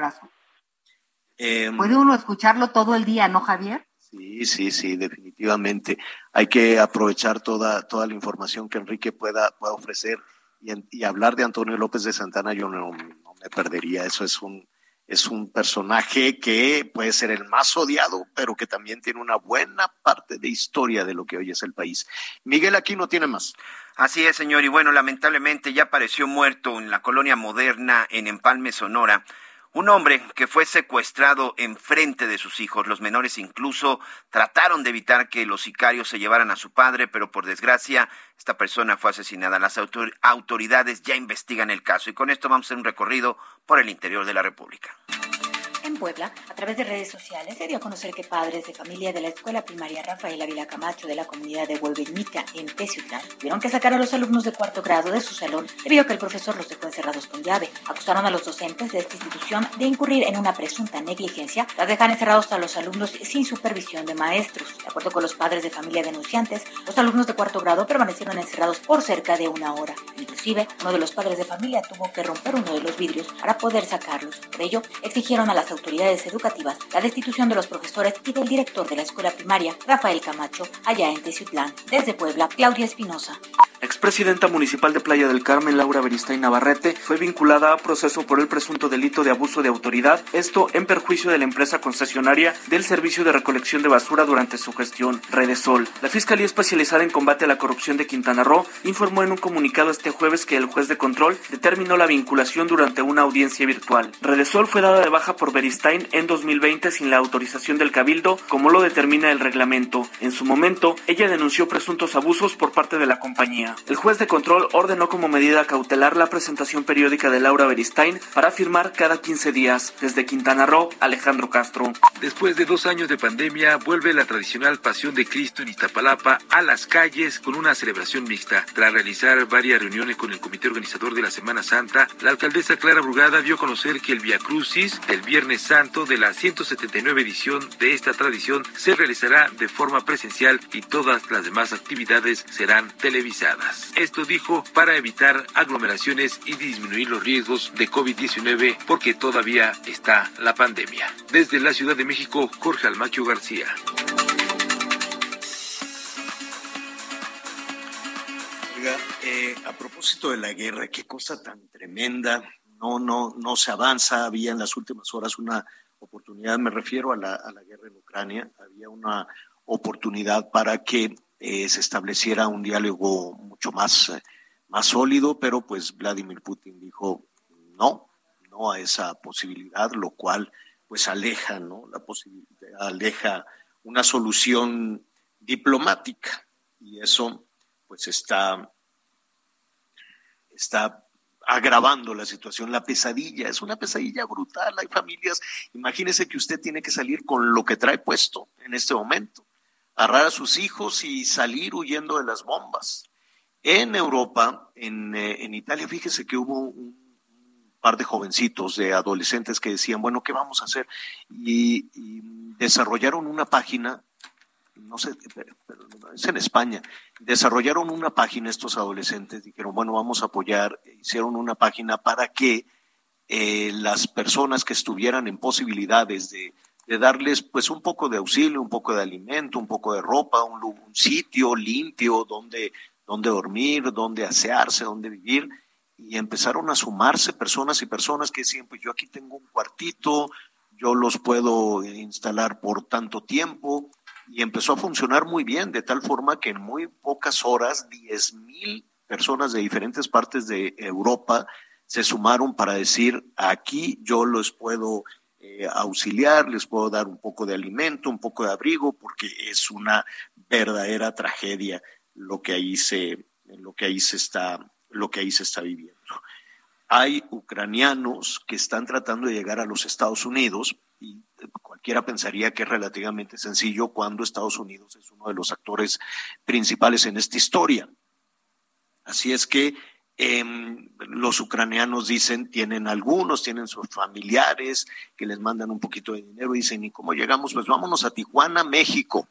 Em, ¿Puede uno escucharlo todo el día, no Javier? Sí, sí, sí, definitivamente. Hay que aprovechar toda, toda la información que Enrique pueda, pueda ofrecer y, hablar de Antonio López de Santana, yo no, me perdería. Eso es un, es un personaje que puede ser el más odiado, pero que también tiene una buena parte de historia de lo que hoy es el país. Miguel aquí no tiene más. Así es, señor. Y bueno, lamentablemente ya apareció muerto en la colonia moderna en Empalme, Sonora un hombre que fue secuestrado en frente de sus hijos. Los menores incluso trataron de evitar que los sicarios se llevaran a su padre, pero por desgracia esta persona fue asesinada. Las autoridades ya investigan el caso y con esto vamos a hacer un recorrido por el interior de la República. En Puebla, a través de redes sociales, se dio a conocer que padres de familia de la escuela primaria Rafael Ávila Camacho de la comunidad de Huelveñica en Teciutlán tuvieron que sacar a los alumnos de cuarto grado de su salón debido a que el profesor los dejó encerrados con llave. Acusaron a los docentes de esta institución de incurrir en una presunta negligencia tras dejar encerrados a los alumnos sin supervisión de maestros. De acuerdo con los padres de familia denunciantes, los alumnos de cuarto grado permanecieron encerrados por cerca de una hora. Inclusive, uno de los padres de familia tuvo que romper uno de los vidrios para poder sacarlos. Por ello, exigieron a las autoridades educativas la destitución de los profesores y del director de la escuela primaria, Rafael Camacho, allá en Teciutlán. Desde Puebla, Claudia Espinosa. Expresidenta municipal de Playa del Carmen, Laura Beristain Navarrete, fue vinculada a proceso por el presunto delito de abuso de autoridad, esto en perjuicio de la empresa concesionaria del servicio de recolección de basura durante su gestión, Redesol. La Fiscalía Especializada en Combate a la Corrupción de Quintana Roo informó en un comunicado este jueves que el juez de control determinó la vinculación durante una audiencia virtual. Redesol fue dada de baja por Beristain en 2020 sin la autorización del Cabildo, como lo determina el reglamento. En su momento, ella denunció presuntos abusos por parte de la compañía. El juez de control ordenó como medida cautelar la presentación periódica de Laura Beristain para firmar cada 15 días. Desde Quintana Roo, Alejandro Castro. Después de dos años de pandemia, vuelve la tradicional Pasión de Cristo en Iztapalapa a las calles con una celebración mixta. Tras realizar varias reuniones con el comité organizador de la Semana Santa, la alcaldesa Clara Brugada dio a conocer que el Via Crucis del Viernes Santo de la 179 edición de esta tradición se realizará de forma presencial y todas las demás actividades serán televisadas. Esto dijo para evitar aglomeraciones y disminuir los riesgos de COVID-19 porque todavía está la pandemia. Desde la Ciudad de México, Jorge Almaquio García. Eh, a propósito de la guerra, qué cosa tan tremenda. No, no, no se avanza. Había en las últimas horas una oportunidad, me refiero a la, a la guerra en Ucrania, había una oportunidad para que eh, se estableciera un diálogo mucho más, más sólido, pero pues Vladimir Putin dijo no, no a esa posibilidad, lo cual pues aleja, ¿no? La posibilidad, aleja una solución diplomática y eso pues está, está agravando la situación. La pesadilla es una pesadilla brutal. Hay familias, imagínese que usted tiene que salir con lo que trae puesto en este momento, agarrar a sus hijos y salir huyendo de las bombas. En Europa, en, eh, en Italia, fíjese que hubo un par de jovencitos, de adolescentes que decían, bueno, ¿qué vamos a hacer? Y, y desarrollaron una página, no sé, pero es en España, desarrollaron una página estos adolescentes, dijeron, bueno, vamos a apoyar, hicieron una página para que eh, las personas que estuvieran en posibilidades de, de, darles pues un poco de auxilio, un poco de alimento, un poco de ropa, un, un sitio limpio donde, donde dormir, donde asearse, donde vivir, y empezaron a sumarse personas y personas que decían, pues yo aquí tengo un cuartito, yo los puedo instalar por tanto tiempo, y empezó a funcionar muy bien, de tal forma que en muy pocas horas, 10 mil personas de diferentes partes de Europa se sumaron para decir, aquí yo los puedo eh, auxiliar, les puedo dar un poco de alimento, un poco de abrigo, porque es una verdadera tragedia lo que ahí se, lo que ahí se está, lo que ahí se está viviendo. Hay ucranianos que están tratando de llegar a los Estados Unidos y cualquiera pensaría que es relativamente sencillo cuando Estados Unidos es uno de los actores principales en esta historia. Así es que eh, los ucranianos dicen, tienen algunos, tienen sus familiares que les mandan un poquito de dinero, dicen, ¿y cómo llegamos? Pues vámonos a Tijuana, México.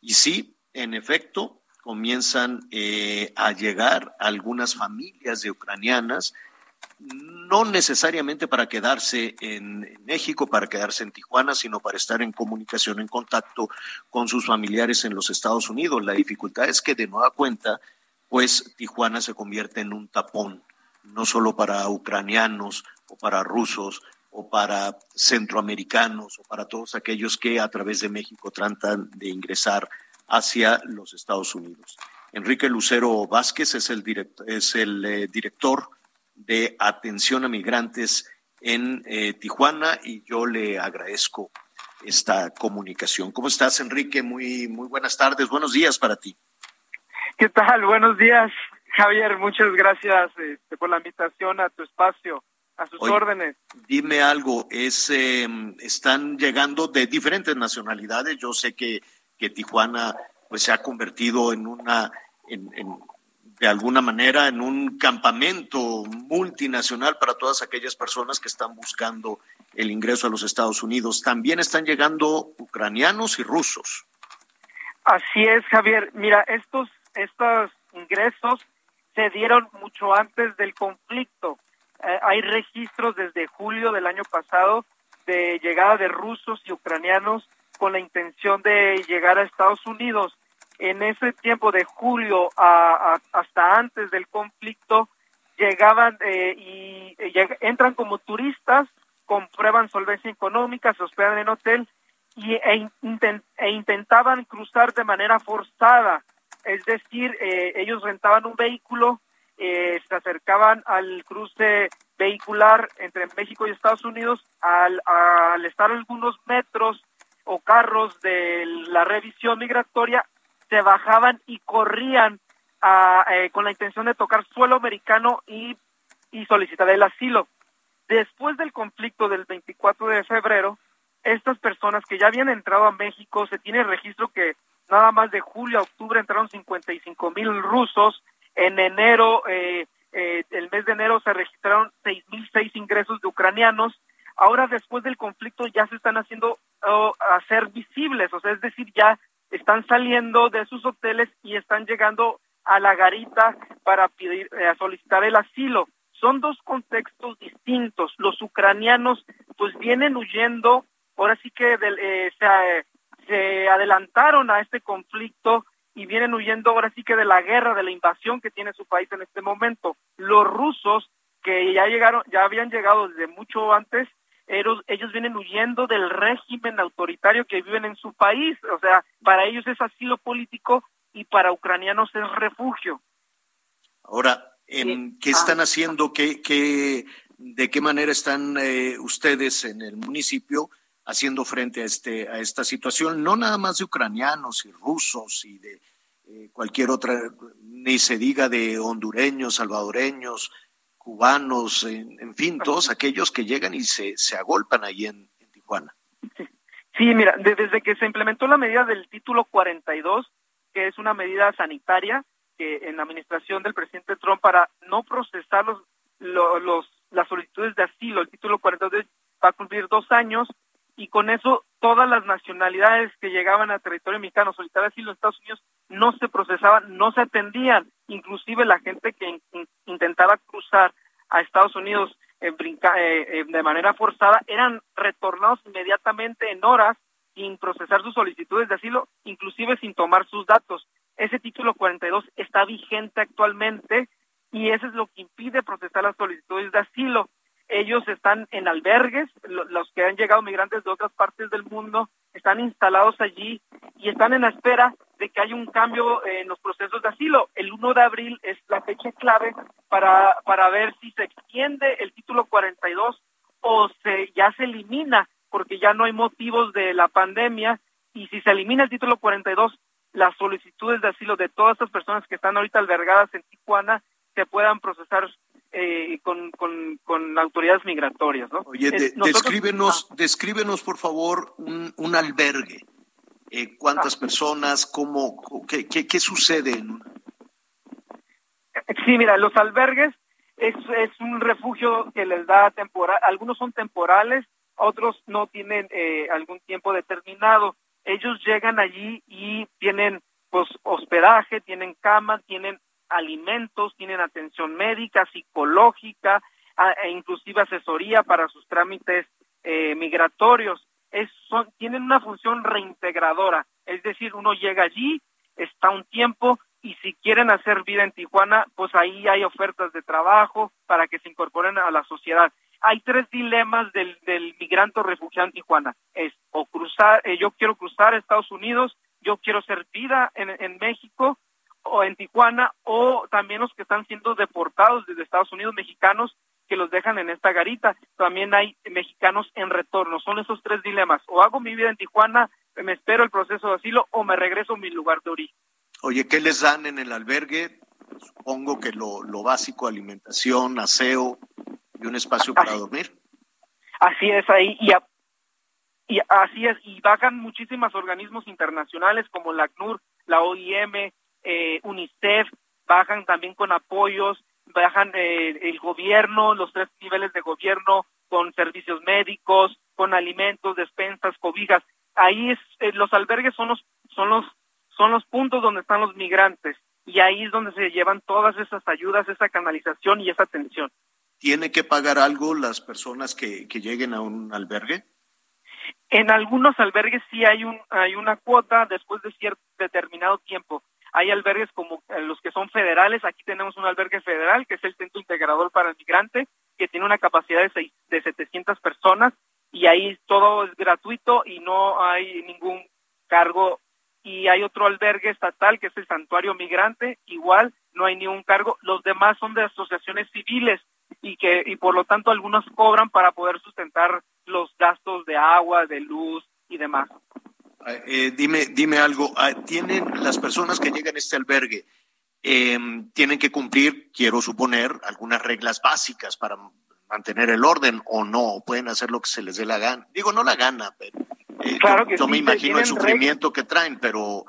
Y sí, en efecto, comienzan eh, a llegar algunas familias de ucranianas no necesariamente para quedarse en México, para quedarse en Tijuana, sino para estar en comunicación, en contacto con sus familiares en los Estados Unidos. La dificultad es que de nueva cuenta, pues Tijuana se convierte en un tapón, no solo para ucranianos o para rusos o para centroamericanos o para todos aquellos que a través de México tratan de ingresar hacia los Estados Unidos. Enrique Lucero Vázquez es el, director, es el eh, director de atención a migrantes en eh, Tijuana y yo le agradezco esta comunicación. ¿Cómo estás, Enrique? Muy, muy buenas tardes, buenos días para ti. ¿Qué tal? Buenos días, Javier. Muchas gracias este, por la invitación a tu espacio, a sus Oye, órdenes. Dime algo, es, eh, están llegando de diferentes nacionalidades. Yo sé que, que Tijuana pues se ha convertido en una, en, en, de alguna manera en un campamento multinacional para todas aquellas personas que están buscando el ingreso a los Estados Unidos. También están llegando ucranianos y rusos. Así es, Javier. Mira, estos, estos ingresos se dieron mucho antes del conflicto. Eh, hay registros desde julio del año pasado de llegada de rusos y ucranianos con la intención de llegar a Estados Unidos en ese tiempo de julio a, hasta antes del conflicto llegaban eh, y lleg entran como turistas, comprueban solvencia económica, se hospedan en hotel y, e, intent e intentaban cruzar de manera forzada, es decir, eh, ellos rentaban un vehículo, eh, se acercaban al cruce vehicular entre México y Estados Unidos, al estar algunos metros o carros de la revisión migratoria, se bajaban y corrían eh, con la intención de tocar suelo americano y, y solicitar el asilo. Después del conflicto del 24 de febrero, estas personas que ya habían entrado a México, se tiene registro que nada más de julio a octubre entraron 55 mil rusos, en enero, eh, eh, el mes de enero se registraron 6.006 ingresos de ucranianos, ahora después del conflicto ya se están haciendo oh, a ser visibles, o sea, es decir, ya están saliendo de sus hoteles y están llegando a la garita para pedir, eh, solicitar el asilo. Son dos contextos distintos. Los ucranianos pues vienen huyendo, ahora sí que eh, se, se adelantaron a este conflicto y vienen huyendo ahora sí que de la guerra, de la invasión que tiene su país en este momento. Los rusos que ya llegaron, ya habían llegado desde mucho antes, ellos, ellos vienen huyendo del régimen autoritario que viven en su país, o sea, para ellos es asilo político y para ucranianos es refugio. Ahora, ¿en ¿qué están haciendo? ¿Qué, qué, ¿De qué manera están eh, ustedes en el municipio haciendo frente a, este, a esta situación? No nada más de ucranianos y rusos y de eh, cualquier otra, ni se diga de hondureños, salvadoreños, cubanos, en, fin, todos aquellos que llegan y se, se agolpan ahí en, Tijuana. Sí. mira, desde que se implementó la medida del título 42, que es una medida sanitaria que en la administración del presidente Trump para no procesar los, los, las solicitudes de asilo, el título 42 va a cumplir dos años y con eso todas las nacionalidades que llegaban a territorio mexicano solicitar asilo en Estados Unidos no se procesaban, no se atendían, inclusive la gente que intentaba cruzar a Estados Unidos eh, eh, de manera forzada eran retornados inmediatamente en horas sin procesar sus solicitudes de asilo, inclusive sin tomar sus datos. Ese título 42 está vigente actualmente y eso es lo que impide procesar las solicitudes de asilo. Ellos están en albergues, los que han llegado migrantes de otras partes del mundo están instalados allí y están en la espera de que haya un cambio en los procesos de asilo. El 1 de abril es la fecha clave para, para ver si se extiende el título 42 o se ya se elimina porque ya no hay motivos de la pandemia y si se elimina el título 42 las solicitudes de asilo de todas estas personas que están ahorita albergadas en Tijuana se puedan procesar eh, con, con, autoridades migratorias, ¿no? Oye, descríbenos, descríbenos por favor un, un albergue. Eh, ¿Cuántas ah. personas? ¿Cómo? Qué, qué, sucede? Sí, mira, los albergues es, es un refugio que les da temporal, algunos son temporales, otros no tienen eh, algún tiempo determinado. Ellos llegan allí y tienen pues hospedaje, tienen cama, tienen alimentos, tienen atención médica, psicológica, e inclusive asesoría para sus trámites eh, migratorios. Es, son, tienen una función reintegradora, es decir, uno llega allí, está un tiempo y si quieren hacer vida en Tijuana, pues ahí hay ofertas de trabajo para que se incorporen a la sociedad. Hay tres dilemas del, del migrante refugiado en Tijuana. Es o cruzar, eh, yo quiero cruzar Estados Unidos, yo quiero hacer vida en, en México o en Tijuana o también los que están siendo deportados desde Estados Unidos mexicanos que los dejan en esta garita. También hay mexicanos en retorno. Son esos tres dilemas. O hago mi vida en Tijuana, me espero el proceso de asilo o me regreso a mi lugar de origen. Oye, ¿qué les dan en el albergue? Supongo que lo, lo básico, alimentación, aseo y un espacio para dormir. Así es ahí. Y, y así es. Y bajan muchísimos organismos internacionales como la ACNUR, la OIM, eh, UNICEF, bajan también con apoyos, bajan eh, el gobierno, los tres niveles de gobierno, con servicios médicos, con alimentos, despensas, cobijas. Ahí es, eh, los albergues son los, son los, son los puntos donde están los migrantes y ahí es donde se llevan todas esas ayudas, esa canalización y esa atención. ¿Tiene que pagar algo las personas que, que lleguen a un albergue? En algunos albergues sí hay un hay una cuota después de cierto determinado tiempo, hay albergues como eh, los que son federales. Aquí tenemos un albergue federal, que es el Centro Integrador para el Migrante, que tiene una capacidad de, seis, de 700 personas y ahí todo es gratuito y no hay ningún cargo. Y hay otro albergue estatal, que es el Santuario Migrante, igual no hay ningún cargo. Los demás son de asociaciones civiles y que y por lo tanto algunos cobran para poder sustentar los gastos de agua, de luz y demás. Eh, dime, dime algo, ah, ¿tienen las personas que llegan a este albergue, em, tienen que cumplir, quiero suponer, algunas reglas básicas para mantener el orden o no, pueden hacer lo que se les dé la gana. Digo, no la gana, pero eh, claro yo, me imagino el sufrimiento que traen, pero,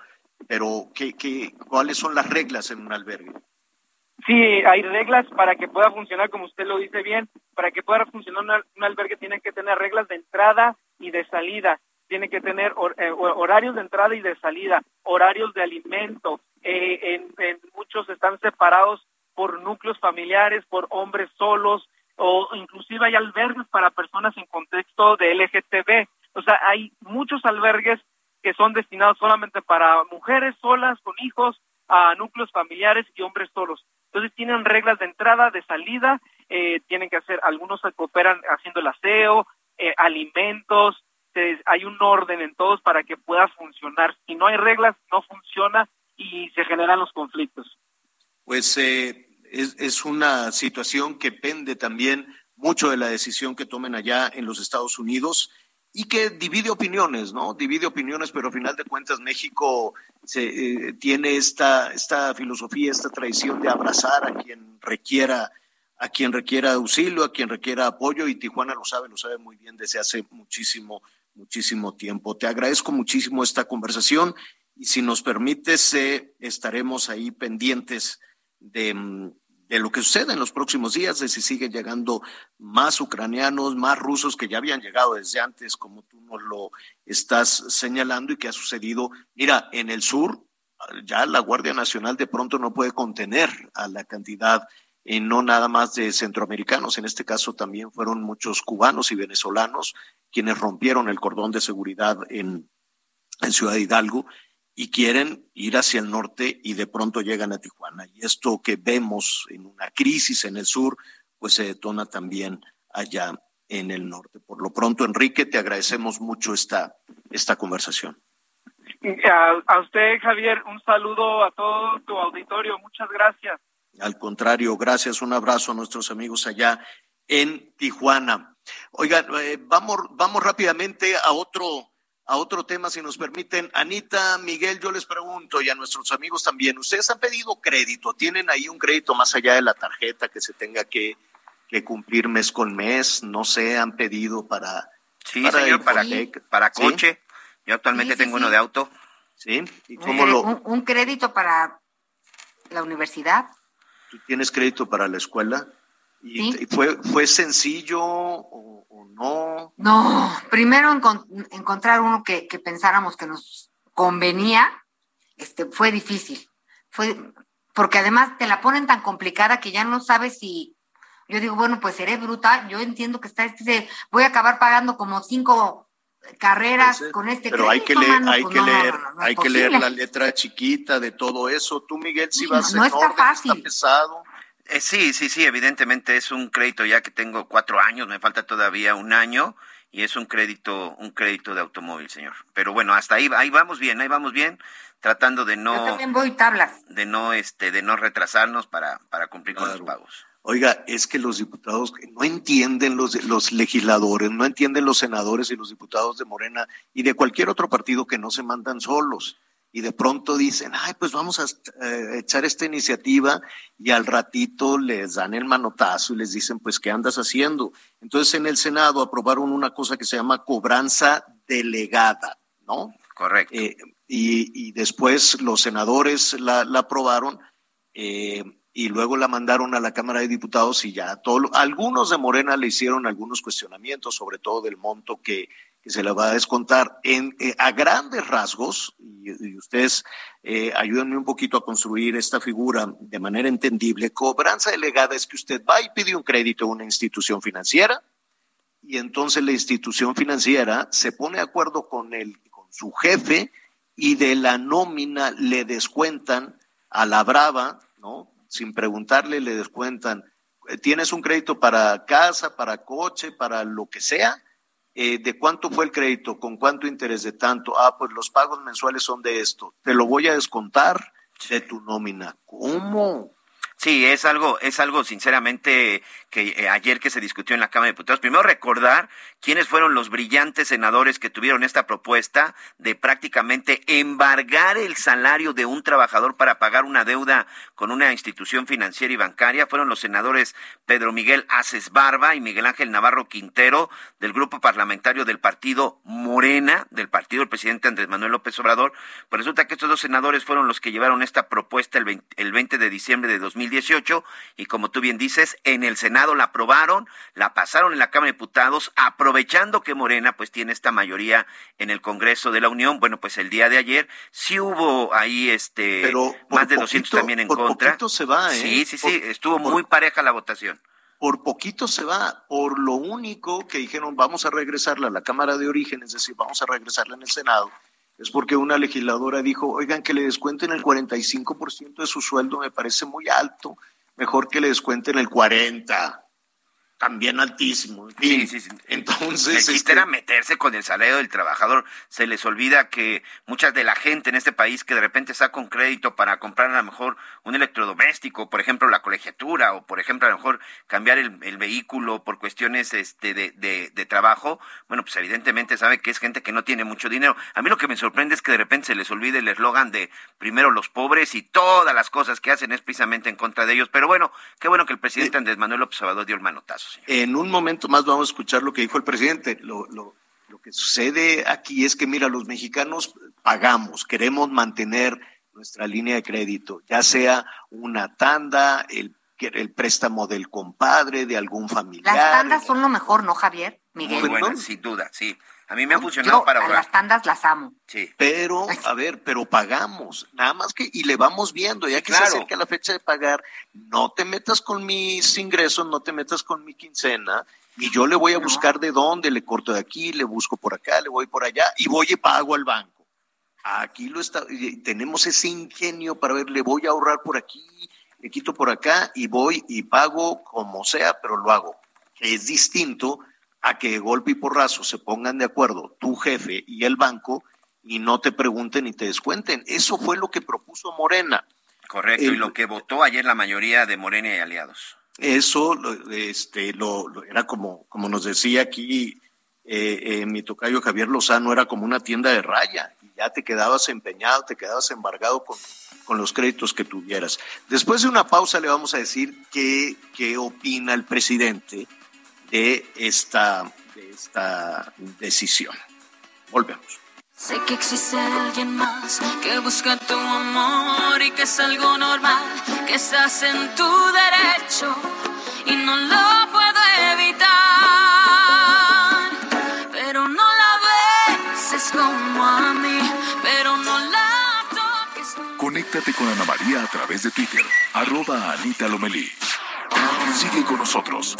pero ¿qué, qué, ¿cuáles son las reglas en un albergue? Sí, hay reglas para que pueda funcionar, como usted lo dice bien, para que pueda funcionar un albergue tiene que tener reglas de entrada y de salida, tiene que tener eh, horarios de entrada y de salida, horarios de alimento, eh, en, muchos están separados por núcleos familiares, por hombres solos, o inclusive hay albergues para personas en contexto de LGTB. O sea, hay muchos albergues que son destinados solamente para mujeres solas, con hijos, a núcleos familiares y hombres solos. Entonces tienen reglas de entrada, de salida, eh, tienen que hacer, algunos se cooperan haciendo el aseo, eh, alimentos, hay un orden en todos para que pueda funcionar. Si no hay reglas, no funciona y se generan los conflictos. Pues eh, es, es una situación que pende también mucho de la decisión que tomen allá en los Estados Unidos y que divide opiniones, ¿no? Divide opiniones, pero al final de cuentas México se, eh, tiene esta, esta filosofía, esta tradición de abrazar a quien requiera a quien requiera auxilio, a quien requiera apoyo, y Tijuana lo sabe, lo sabe muy bien desde hace muchísimo, muchísimo tiempo. Te agradezco muchísimo esta conversación y si nos permites, eh, estaremos ahí pendientes de, mm, de lo que sucede en los próximos días, de si siguen llegando más ucranianos, más rusos que ya habían llegado desde antes, como tú nos lo estás señalando y que ha sucedido. Mira, en el sur, ya la Guardia Nacional de pronto no puede contener a la cantidad, y no nada más de centroamericanos, en este caso también fueron muchos cubanos y venezolanos quienes rompieron el cordón de seguridad en, en Ciudad Hidalgo y quieren ir hacia el norte y de pronto llegan a Tijuana. Y esto que vemos en una crisis en el sur, pues se detona también allá en el norte. Por lo pronto, Enrique, te agradecemos mucho esta, esta conversación. A, usted, Javier, un saludo a todo tu auditorio. Muchas gracias. Al contrario, gracias. Un abrazo a nuestros amigos allá en Tijuana. Oigan, eh, vamos, vamos rápidamente a otro a otro tema, si nos permiten. Anita, Miguel, yo les pregunto y a nuestros amigos también, ¿ustedes han pedido crédito? ¿Tienen ahí un crédito más allá de la tarjeta que se tenga que, cumplir mes con mes? No sé, han pedido para... Sí, para, señor, para, para coche. Yo actualmente tengo uno de auto. ¿Sí? ¿Y cómo lo... Un, crédito para la universidad. ¿Tú tienes crédito para la escuela? ¿Y fue, fue sencillo o, no? No, primero encontrar uno que, pensáramos que nos convenía, este, fue difícil. Fue, porque además te la ponen tan complicada que ya no sabes si, yo digo, bueno, pues seré bruta, yo entiendo que está, este, voy a acabar pagando como cinco carreras con este pero hay que leer hay que leer hay que leer la letra chiquita de todo eso tú Miguel si vas no, está fácil está pesado eh, sí, sí, sí, evidentemente es un crédito ya que tengo cuatro años, me falta todavía un año y es un crédito, un crédito de automóvil, señor. Pero bueno, hasta ahí, ahí vamos bien, ahí vamos bien, tratando de no, Yo también voy tablas. de no, este, de no retrasarnos para, para cumplir con los pagos. Oiga, es que los diputados no entienden los, los legisladores, no entienden los senadores y los diputados de Morena y de cualquier otro partido que no se mandan solos y de pronto dicen, ay, pues vamos a eh, echar esta iniciativa y al ratito les dan el manotazo y les dicen, pues, ¿qué andas haciendo? Entonces en el Senado aprobaron una cosa que se llama cobranza delegada, ¿no? Correcto. Eh, y, después los senadores la, aprobaron eh, y luego la mandaron a la Cámara de Diputados y ya todo, algunos de Morena le hicieron algunos cuestionamientos, sobre todo del monto que que se le va a descontar eh, a grandes rasgos, y, ustedes eh, un poquito a construir esta figura de manera entendible, cobranza delegada es que usted va y pide un crédito a una institución financiera, y entonces la institución financiera se pone de acuerdo con, el, con su jefe y de la nómina le descuentan a la brava, ¿no? Sin preguntarle le descuentan, eh, ¿tienes un crédito para casa, para coche, para lo que sea? Eh, ¿de cuánto fue el crédito? ¿Con cuánto interés de tanto? Ah, pues los pagos mensuales son de esto. Te lo voy a descontar de tu nómina. ¿Cómo? Sí, es algo, es algo sinceramente que eh, ayer que se discutió en la Cámara de Diputados. Primero recordar quiénes fueron los brillantes senadores que tuvieron esta propuesta de prácticamente embargar el salario de un trabajador para pagar una deuda con una institución financiera y bancaria. Fueron los senadores Pedro Miguel Aces Barba y Miguel Ángel Navarro Quintero del grupo parlamentario del partido Morena, del partido del presidente Andrés Manuel López Obrador. Pues resulta que estos dos senadores fueron los que llevaron esta propuesta el 20, el 20 de diciembre de 2000 2018 y como tú bien dices, en el Senado la aprobaron, la pasaron en la Cámara de Diputados, aprovechando que Morena pues tiene esta mayoría en el Congreso de la Unión. Bueno, pues el día de ayer sí hubo ahí este más de 200 también en por contra. Poquito se va, ¿eh? Sí, sí, sí, Por- estuvo por- muy pareja la votación. Por poquito se va, por lo único que dijeron vamos a regresarla a la Cámara de Origen, es decir, vamos a regresarla en el Senado, es porque una legisladora dijo, oigan, que le descuenten el 45% de su sueldo me parece muy alto, mejor que le descuenten el 40%, también altísimo. En fin, Entonces, El chiste este, era meterse con el salario del trabajador. Se les olvida que muchas de la gente en este país que de repente saca un crédito para comprar a lo mejor un electrodoméstico, por ejemplo la colegiatura, o por ejemplo a lo mejor cambiar el, el vehículo por cuestiones este de, de, de trabajo, bueno, pues evidentemente sabe que es gente que no tiene mucho dinero. A mí lo que me sorprende es que de repente se les olvide el eslogan de primero los pobres y todas las cosas que hacen es precisamente en contra de ellos. Pero bueno, qué bueno que el presidente Andrés Manuel López Obrador dio el manotazo. En un momento más vamos a escuchar lo que dijo el presidente. Lo, lo, lo que sucede aquí es que, mira, los mexicanos pagamos, queremos mantener nuestra línea de crédito, ya sea una tanda, el, el préstamo del compadre, de algún familiar. Las tandas son lo mejor, ¿no, Javier? Miguel. Muy buena, sin duda, sí. A mí me ha funcionado Yo para a ahorrar. las tandas las amo. Sí. Pero, <laughs> a ver, pero pagamos, nada más que, y le vamos viendo, ya que claro. se acerca la fecha de pagar, no te metas con mis ingresos, no te metas con mi quincena, y yo le voy a buscar de dónde, le corto de aquí, le busco por acá, le voy por allá, y voy y pago al banco. Aquí lo está, tenemos ese ingenio para ver, le voy a ahorrar por aquí, le quito por acá, y voy y pago como sea, pero lo hago. Es distinto a que golpe y porrazo se pongan de acuerdo tu jefe y el banco y no te pregunten y te descuenten. Eso fue lo que propuso Morena. Correcto, El- y lo que votó ayer la mayoría de Morena y aliados. Eso este, lo, lo- era como, como nos decía aquí eh, eh, mi tocayo Javier Lozano, era como una tienda de raya y ya te quedabas empeñado, te quedabas embargado con, con los créditos que tuvieras. Después de una pausa le vamos a decir qué, qué opina el presidente de esta, de esta decisión. Volvemos. Sé que existe alguien más que busca tu amor y que es algo normal, que estás en tu derecho y no lo puedo evitar. Pero no la beses como a mí, pero no la toques. Conéctate con Ana María a través de Twitter, arroba Anita Lomelí. Sigue con nosotros.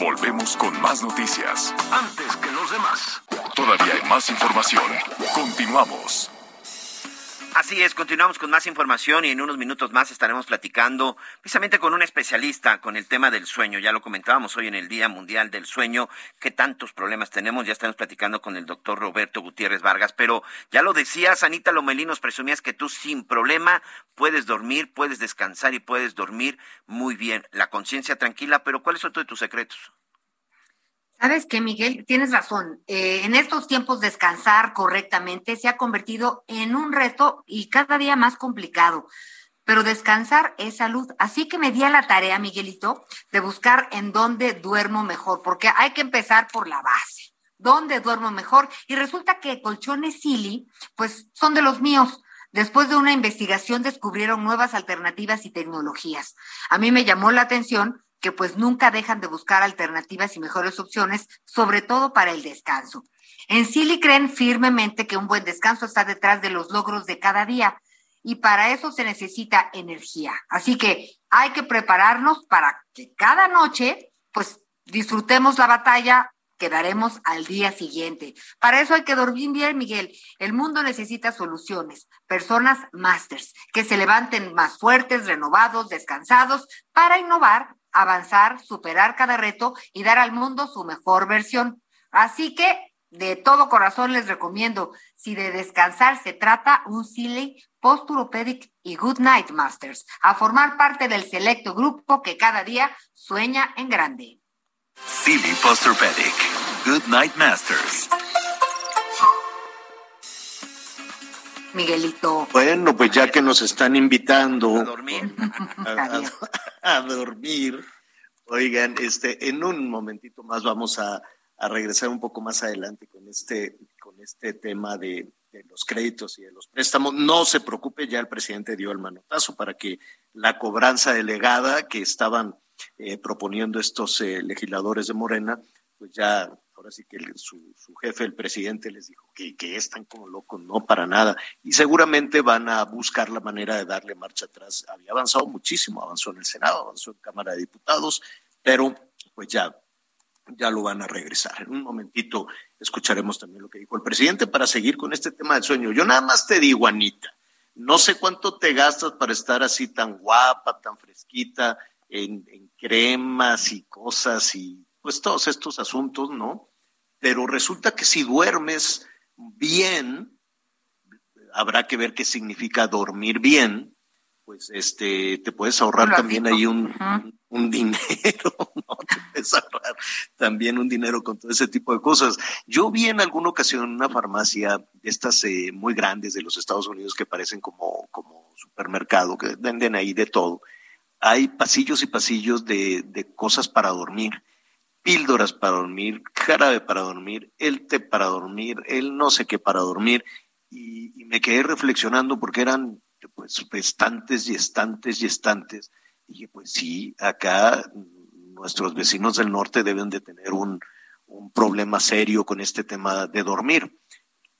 Volvemos con más noticias. Antes que los demás. Todavía hay más información. Continuamos. Así es, continuamos con más información y en unos minutos más estaremos platicando precisamente con un especialista con el tema del sueño. Ya lo comentábamos hoy en el Día Mundial del Sueño, qué tantos problemas tenemos. Ya estamos platicando con el doctor Roberto Gutiérrez Vargas, pero ya lo decías, Anita Lomelí, nos presumías que tú sin problema puedes dormir, puedes descansar y puedes dormir muy bien. La conciencia tranquila, pero ¿cuáles son todos tus secretos? ¿Sabes qué, Miguel? Tienes razón. Eh, en estos tiempos descansar correctamente se ha convertido en un reto y cada día más complicado. Pero descansar es salud. Así que me di a la tarea, Miguelito, de buscar en dónde duermo mejor, porque hay que empezar por la base. ¿Dónde duermo mejor? Y resulta que colchones Silly, pues son de los míos. Después de una investigación descubrieron nuevas alternativas y tecnologías. A mí me llamó la atención que pues nunca dejan de buscar alternativas y mejores opciones, sobre todo para el descanso. En Silly creen firmemente que un buen descanso está detrás de los logros de cada día y para eso se necesita energía. Así que hay que prepararnos para que cada noche pues disfrutemos la batalla que daremos al día siguiente. Para eso hay que dormir bien, Miguel. El mundo necesita soluciones, personas masters, que se levanten más fuertes, renovados, descansados, para innovar, avanzar, superar cada reto y dar al mundo su mejor versión. Así que de todo corazón les recomiendo, si de descansar se trata, un Silly, Posturopedic y Good Night Masters, a formar parte del selecto grupo que cada día sueña en grande. Silly Posturpedic. Good Night Masters. Miguelito. Bueno, pues ya que nos están invitando a dormir, <laughs> a, dormir oigan, este, en un momentito más vamos a, a, regresar un poco más adelante con este, con este tema de, de, los créditos y de los préstamos. No se preocupe, ya el presidente dio el manotazo para que la cobranza delegada que estaban eh, proponiendo estos eh, legisladores de Morena, pues ya ahora sí que su, jefe, el presidente, les dijo que, están como locos, no para nada. Y seguramente van a buscar la manera de darle marcha atrás. Había avanzado muchísimo, avanzó en el Senado, avanzó en Cámara de Diputados, pero pues ya, ya lo van a regresar. En un momentito escucharemos también lo que dijo el presidente para seguir con este tema del sueño. Yo nada más te digo, Anita, no sé cuánto te gastas para estar así tan guapa, tan fresquita, en cremas y cosas y pues todos estos asuntos, ¿no? Pero resulta que si duermes bien, habrá que ver qué significa dormir bien, pues este, te puedes ahorrar también ahí un, un, dinero, <laughs> ¿no? Te puedes ahorrar también un dinero con todo ese tipo de cosas. Yo vi en alguna ocasión en una farmacia de estas eh, muy grandes de los Estados Unidos que parecen como, como supermercado, que venden ahí de todo. Hay pasillos y pasillos de, de cosas para dormir píldoras para dormir, jarabe para dormir, el té para dormir, el no sé qué para dormir, y, me quedé reflexionando porque eran pues estantes y estantes y estantes. Y dije, pues sí, acá nuestros vecinos del norte deben de tener un, un problema serio con este tema de dormir.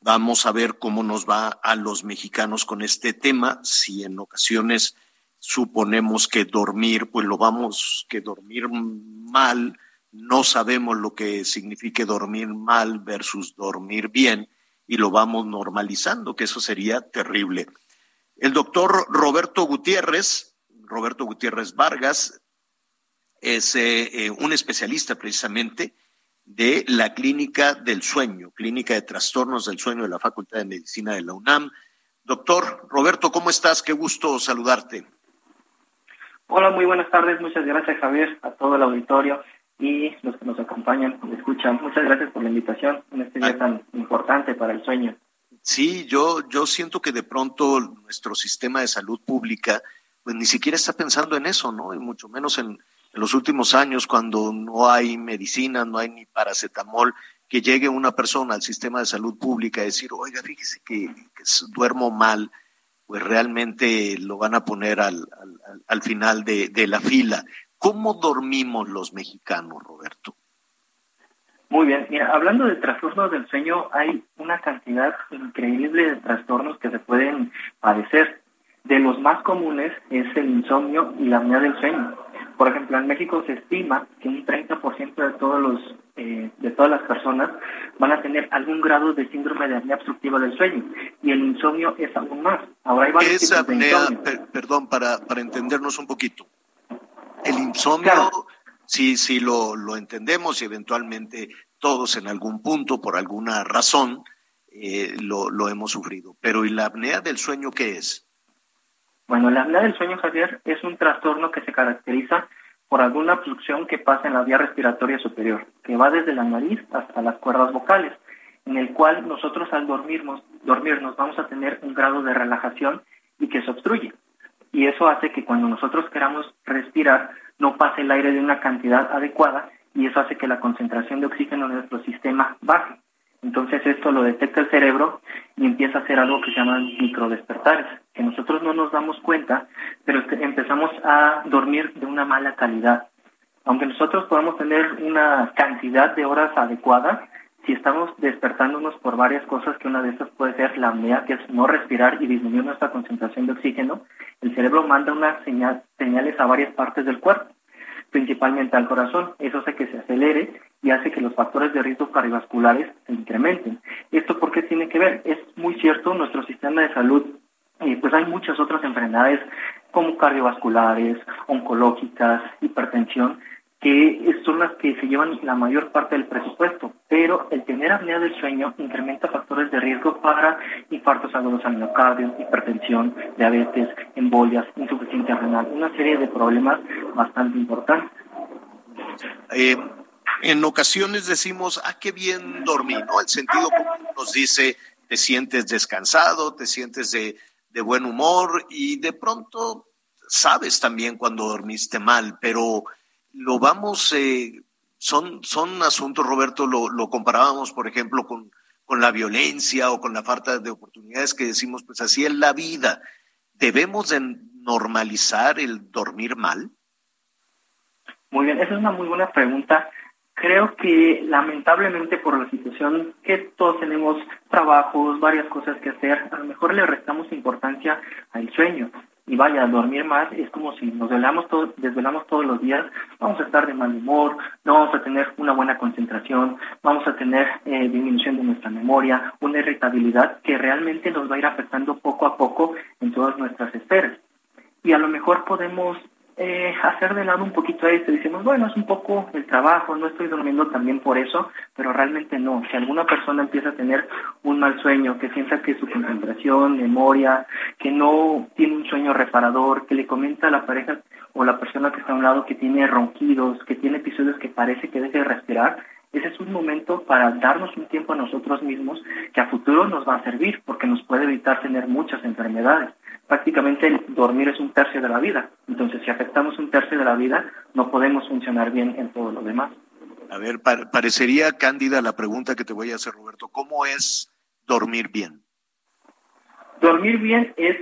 Vamos a ver cómo nos va a los mexicanos con este tema, si en ocasiones suponemos que dormir, pues lo vamos, que dormir mal, no sabemos lo que signifique dormir mal versus dormir bien y lo vamos normalizando, que eso sería terrible. El doctor Roberto Gutiérrez, Roberto Gutiérrez Vargas, es eh, eh, un especialista precisamente de la Clínica del Sueño, Clínica de Trastornos del Sueño de la Facultad de Medicina de la UNAM. Doctor Roberto, ¿cómo estás? Qué gusto saludarte. Hola, muy buenas tardes. Muchas gracias, Javier, a todo el auditorio y los que nos acompañan, escuchan. Muchas gracias por la invitación en este día tan importante para el sueño. Sí, yo, yo siento que de pronto nuestro sistema de salud pública pues ni siquiera está pensando en eso, ¿no? Y mucho menos en, los últimos años cuando no hay medicina, no hay ni paracetamol, que llegue una persona al sistema de salud pública a decir, oiga, fíjese que, duermo mal, pues realmente lo van a poner al, al, al final de, de la fila. ¿Cómo dormimos los mexicanos, Roberto? Muy bien, mira, hablando de trastornos del sueño, hay una cantidad increíble de trastornos que se pueden padecer. De los más comunes es el insomnio y la apnea del sueño. Por ejemplo, en México se estima que un 30% de todos los eh, de todas las personas van a tener algún grado de síndrome de apnea obstructiva del sueño y el insomnio es aún más. Ahora hay varios es apnea, perdón, para, para entendernos un poquito. El insomnio, sí, sí lo, lo entendemos y eventualmente todos en algún punto, por alguna razón, eh, lo, lo hemos sufrido. Pero ¿y la apnea del sueño qué es? Bueno, la apnea del sueño, Javier, es un trastorno que se caracteriza por alguna obstrucción que pasa en la vía respiratoria superior, que va desde la nariz hasta las cuerdas vocales, en el cual nosotros al dormirnos, dormirnos vamos a tener un grado de relajación y que se obstruye y eso hace que cuando nosotros queramos respirar no pase el aire de una cantidad adecuada y eso hace que la concentración de oxígeno en nuestro sistema baje. Entonces esto lo detecta el cerebro y empieza a hacer algo que se llaman microdespertares, que nosotros no nos damos cuenta, pero empezamos a dormir de una mala calidad. Aunque nosotros podamos tener una cantidad de horas adecuada, si estamos despertándonos por varias cosas, que una de estas puede ser la apnea, que es no respirar y disminuir nuestra concentración de oxígeno, el cerebro manda unas señales a varias partes del cuerpo, principalmente al corazón. Eso hace que se acelere y hace que los factores de riesgo cardiovasculares se incrementen. ¿Esto por qué tiene que ver? Es muy cierto, nuestro sistema de salud, eh, pues hay muchas otras enfermedades como cardiovasculares, oncológicas, hipertensión, que son las que se llevan la mayor parte del presupuesto pero el tener apnea del sueño incrementa factores de riesgo para infartos agudos al miocardio, hipertensión, diabetes, embolias, insuficiencia renal, una serie de problemas bastante importantes. Eh, en ocasiones decimos, ah, qué bien dormí, ¿no? El sentido común nos dice, te sientes descansado, te sientes de, de buen humor y de pronto sabes también cuando dormiste mal, pero lo vamos eh, son, son asuntos, Roberto, lo, lo comparábamos, por ejemplo, con, con la violencia o con la falta de oportunidades que decimos, pues así es la vida. ¿Debemos de normalizar el dormir mal? Muy bien, esa es una muy buena pregunta. Creo que lamentablemente por la situación que todos tenemos trabajos, varias cosas que hacer, a lo mejor le restamos importancia al sueño y vaya, a dormir más es como si nos desvelamos, todo, desvelamos todos los días, vamos a estar de mal humor, no vamos a tener una buena concentración, vamos a tener eh, disminución de nuestra memoria, una irritabilidad que realmente nos va a ir afectando poco a poco en todas nuestras esferas. Y a lo mejor podemos eh, hacer de lado un poquito esto. Decimos, bueno, es un poco el trabajo, no estoy durmiendo también por eso, pero realmente no. Si alguna persona empieza a tener un mal sueño, que sienta que su concentración, memoria, que no tiene un sueño reparador, que le comenta a la pareja o la persona que está a un lado que tiene ronquidos, que tiene episodios que parece que deje de respirar, ese es un momento para darnos un tiempo a nosotros mismos que a futuro nos va a servir porque nos puede evitar tener muchas enfermedades prácticamente el dormir es un tercio de la vida. Entonces, si afectamos un tercio de la vida, no podemos funcionar bien en todo lo demás. A ver, parecería cándida la pregunta que te voy a hacer, Roberto. ¿Cómo es dormir bien? Dormir bien es,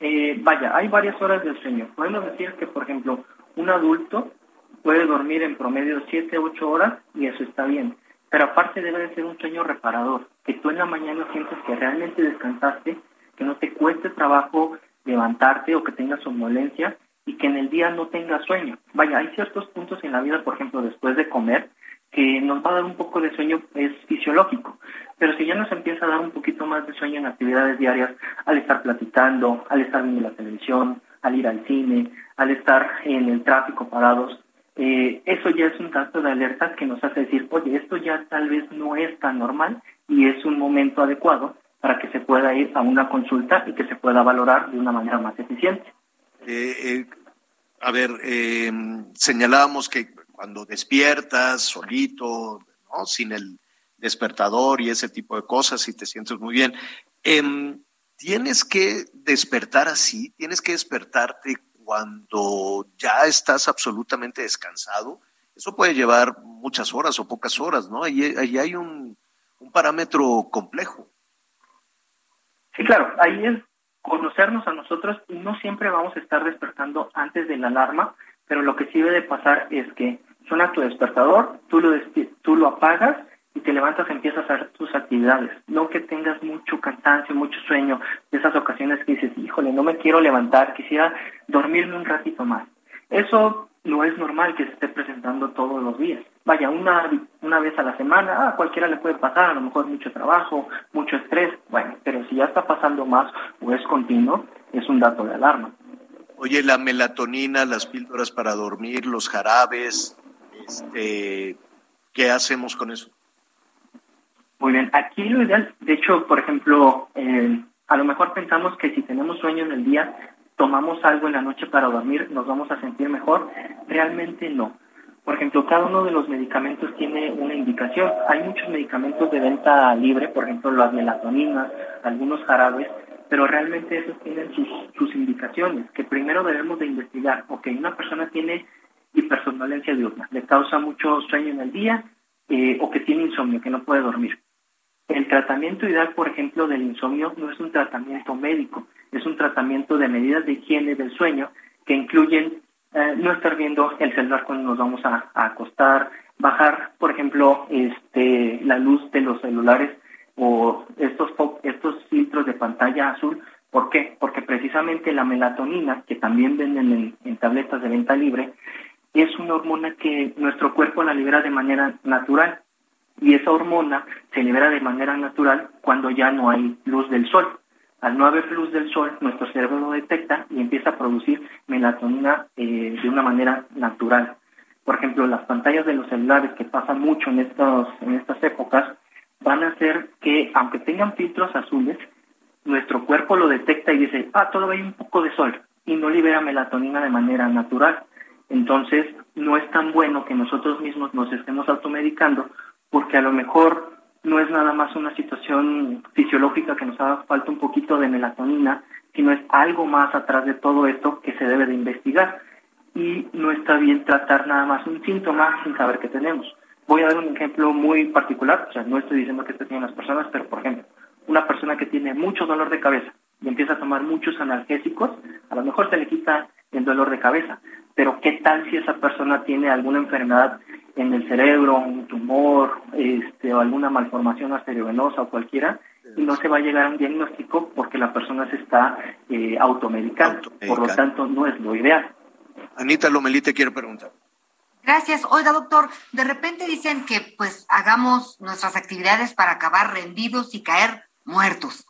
eh, vaya, hay varias horas de sueño. Podemos decir que, por ejemplo, un adulto puede dormir en promedio 7, 8 horas y eso está bien. Pero aparte debe de ser un sueño reparador, que tú en la mañana sientes que realmente descansaste, que no te cueste trabajo levantarte o que tengas somnolencia y que en el día no tengas sueño. Vaya, hay ciertos puntos en la vida, por ejemplo, después de comer, que nos va a dar un poco de sueño, es fisiológico. Pero si ya nos empieza a dar un poquito más de sueño en actividades diarias, al estar platicando, al estar viendo la televisión, al ir al cine, al estar en el tráfico parados, eh, eso ya es un dato de alerta que nos hace decir, oye, esto ya tal vez no es tan normal y es un momento adecuado para que se pueda ir a una consulta y que se pueda valorar de una manera más eficiente. Eh, eh, a ver, eh, señalábamos que cuando despiertas solito, ¿no? sin el despertador y ese tipo de cosas, y te sientes muy bien, em, tienes que despertar así, tienes que despertarte cuando ya estás absolutamente descansado. Eso puede llevar muchas horas o pocas horas, ¿no? Ahí, hay un parámetro complejo. Sí, claro, ahí es conocernos a nosotros y no siempre vamos a estar despertando antes de la alarma, pero lo que sí debe pasar es que suena tu despertador, tú lo, tú lo apagas y te levantas y empiezas a hacer tus actividades. No que tengas mucho cansancio, mucho sueño, de esas ocasiones que dices, híjole, no me quiero levantar, quisiera dormirme un ratito más. Eso no es normal que se esté presentando todos los días. Vaya, una, una vez a la semana, a ah, cualquiera le puede pasar, a lo mejor mucho trabajo, mucho estrés, bueno, pero si ya está pasando más o es continuo, es un dato de alarma. Oye, la melatonina, las píldoras para dormir, los jarabes, este, ¿qué hacemos con eso? Muy bien, aquí lo ideal, de hecho, por ejemplo, eh, a lo mejor pensamos que si tenemos sueño en el día, tomamos algo en la noche para dormir, nos vamos a sentir mejor. Realmente no. Por ejemplo, cada uno de los medicamentos tiene una indicación. Hay muchos medicamentos de venta libre, por ejemplo, las melatoninas, algunos jarabes, pero realmente esos tienen sus, indicaciones, que primero debemos de investigar. Ok, una persona tiene hipersomnolencia diurna, le causa mucho sueño en el día eh, o que tiene insomnio, que no puede dormir. El tratamiento ideal, por ejemplo, del insomnio no es un tratamiento médico, es un tratamiento de medidas de higiene del sueño que incluyen eh, no estar viendo el celular cuando nos vamos a, acostar, bajar, por ejemplo, este, la luz de los celulares o estos, estos filtros de pantalla azul. ¿Por qué? Porque precisamente la melatonina, que también venden en, en tabletas de venta libre, es una hormona que nuestro cuerpo la libera de manera natural y esa hormona se libera de manera natural cuando ya no hay luz del sol. Al no haber luz del sol, nuestro cerebro lo detecta y empieza a producir melatonina eh, de una manera natural. por ejemplo, las pantallas de los celulares que pasan mucho en, estos, en estas épocas, van a hacer que, aunque tengan filtros azules, nuestro cuerpo lo detecta y dice, ah, todavía hay un poco de sol, y no libera melatonina de manera natural. Entonces, no es tan bueno que nosotros mismos nos estemos automedicando, porque a lo mejor no es nada más una situación fisiológica que nos haga falta un poquito de melatonina, sino es algo más atrás de todo esto que se debe de investigar. Y no está bien tratar nada más un síntoma sin saber qué tenemos. Voy a dar un ejemplo muy particular, o sea, no estoy diciendo que esto tienen las personas, pero por ejemplo, una persona que tiene mucho dolor de cabeza y empieza a tomar muchos analgésicos, a lo mejor se le quita el dolor de cabeza, pero ¿qué tal si esa persona tiene alguna enfermedad en el cerebro, un tumor, este, o alguna malformación arteriovenosa o cualquiera, y no se va a llegar a un diagnóstico porque la persona se está eh, automedicando. Por lo tanto, no es lo ideal. Anita Lomelí te quiere preguntar. Gracias. Oiga, doctor, de repente dicen que pues hagamos nuestras actividades para acabar rendidos y caer muertos.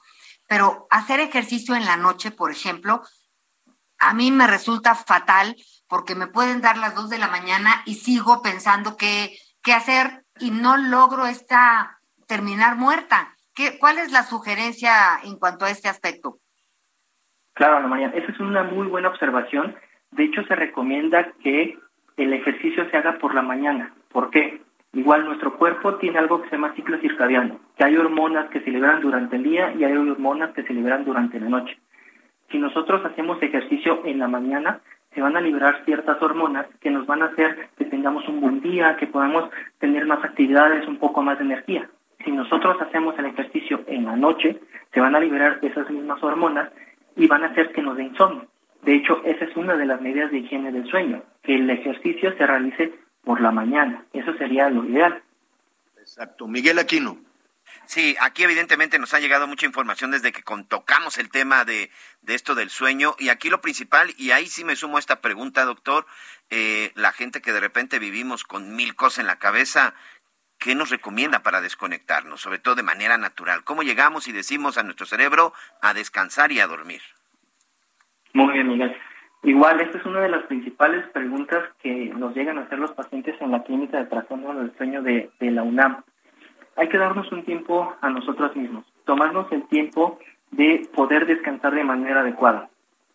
Pero hacer ejercicio en la noche, por ejemplo, a mí me resulta fatal porque me pueden dar las dos de la mañana y sigo pensando qué, qué hacer y no logro esta terminar muerta. ¿Qué, ¿Cuál es la sugerencia en cuanto a este aspecto? Claro, Ana María, esa es una muy buena observación. De hecho, se recomienda que el ejercicio se haga por la mañana. ¿Por qué? Igual nuestro cuerpo tiene algo que se llama ciclo circadiano, que hay hormonas que se liberan durante el día y hay hormonas que se liberan durante la noche. Si nosotros hacemos ejercicio en la mañana, se van a liberar ciertas hormonas que nos van a hacer que tengamos un buen día, que podamos tener más actividades, un poco más de energía. Si nosotros hacemos el ejercicio en la noche, se van a liberar esas mismas hormonas y van a hacer que nos dé insomnio. De hecho, esa es una de las medidas de higiene del sueño, que el ejercicio se realice por la mañana. Eso sería lo ideal. Exacto. Miguel Aquino. Sí, aquí evidentemente nos ha llegado mucha información desde que tocamos el tema de, esto del sueño y aquí lo principal, y ahí sí me sumo a esta pregunta, doctor, eh, la gente que de repente vivimos con mil cosas en la cabeza, ¿qué nos recomienda para desconectarnos, sobre todo de manera natural? ¿Cómo llegamos y decimos a nuestro cerebro a descansar y a dormir? Muy bien, Miguel. Igual, esta es una de las principales preguntas que nos llegan a hacer los pacientes en la clínica de trastorno del sueño de la UNAM hay que darnos un tiempo a nosotros mismos, tomarnos el tiempo de poder descansar de manera adecuada.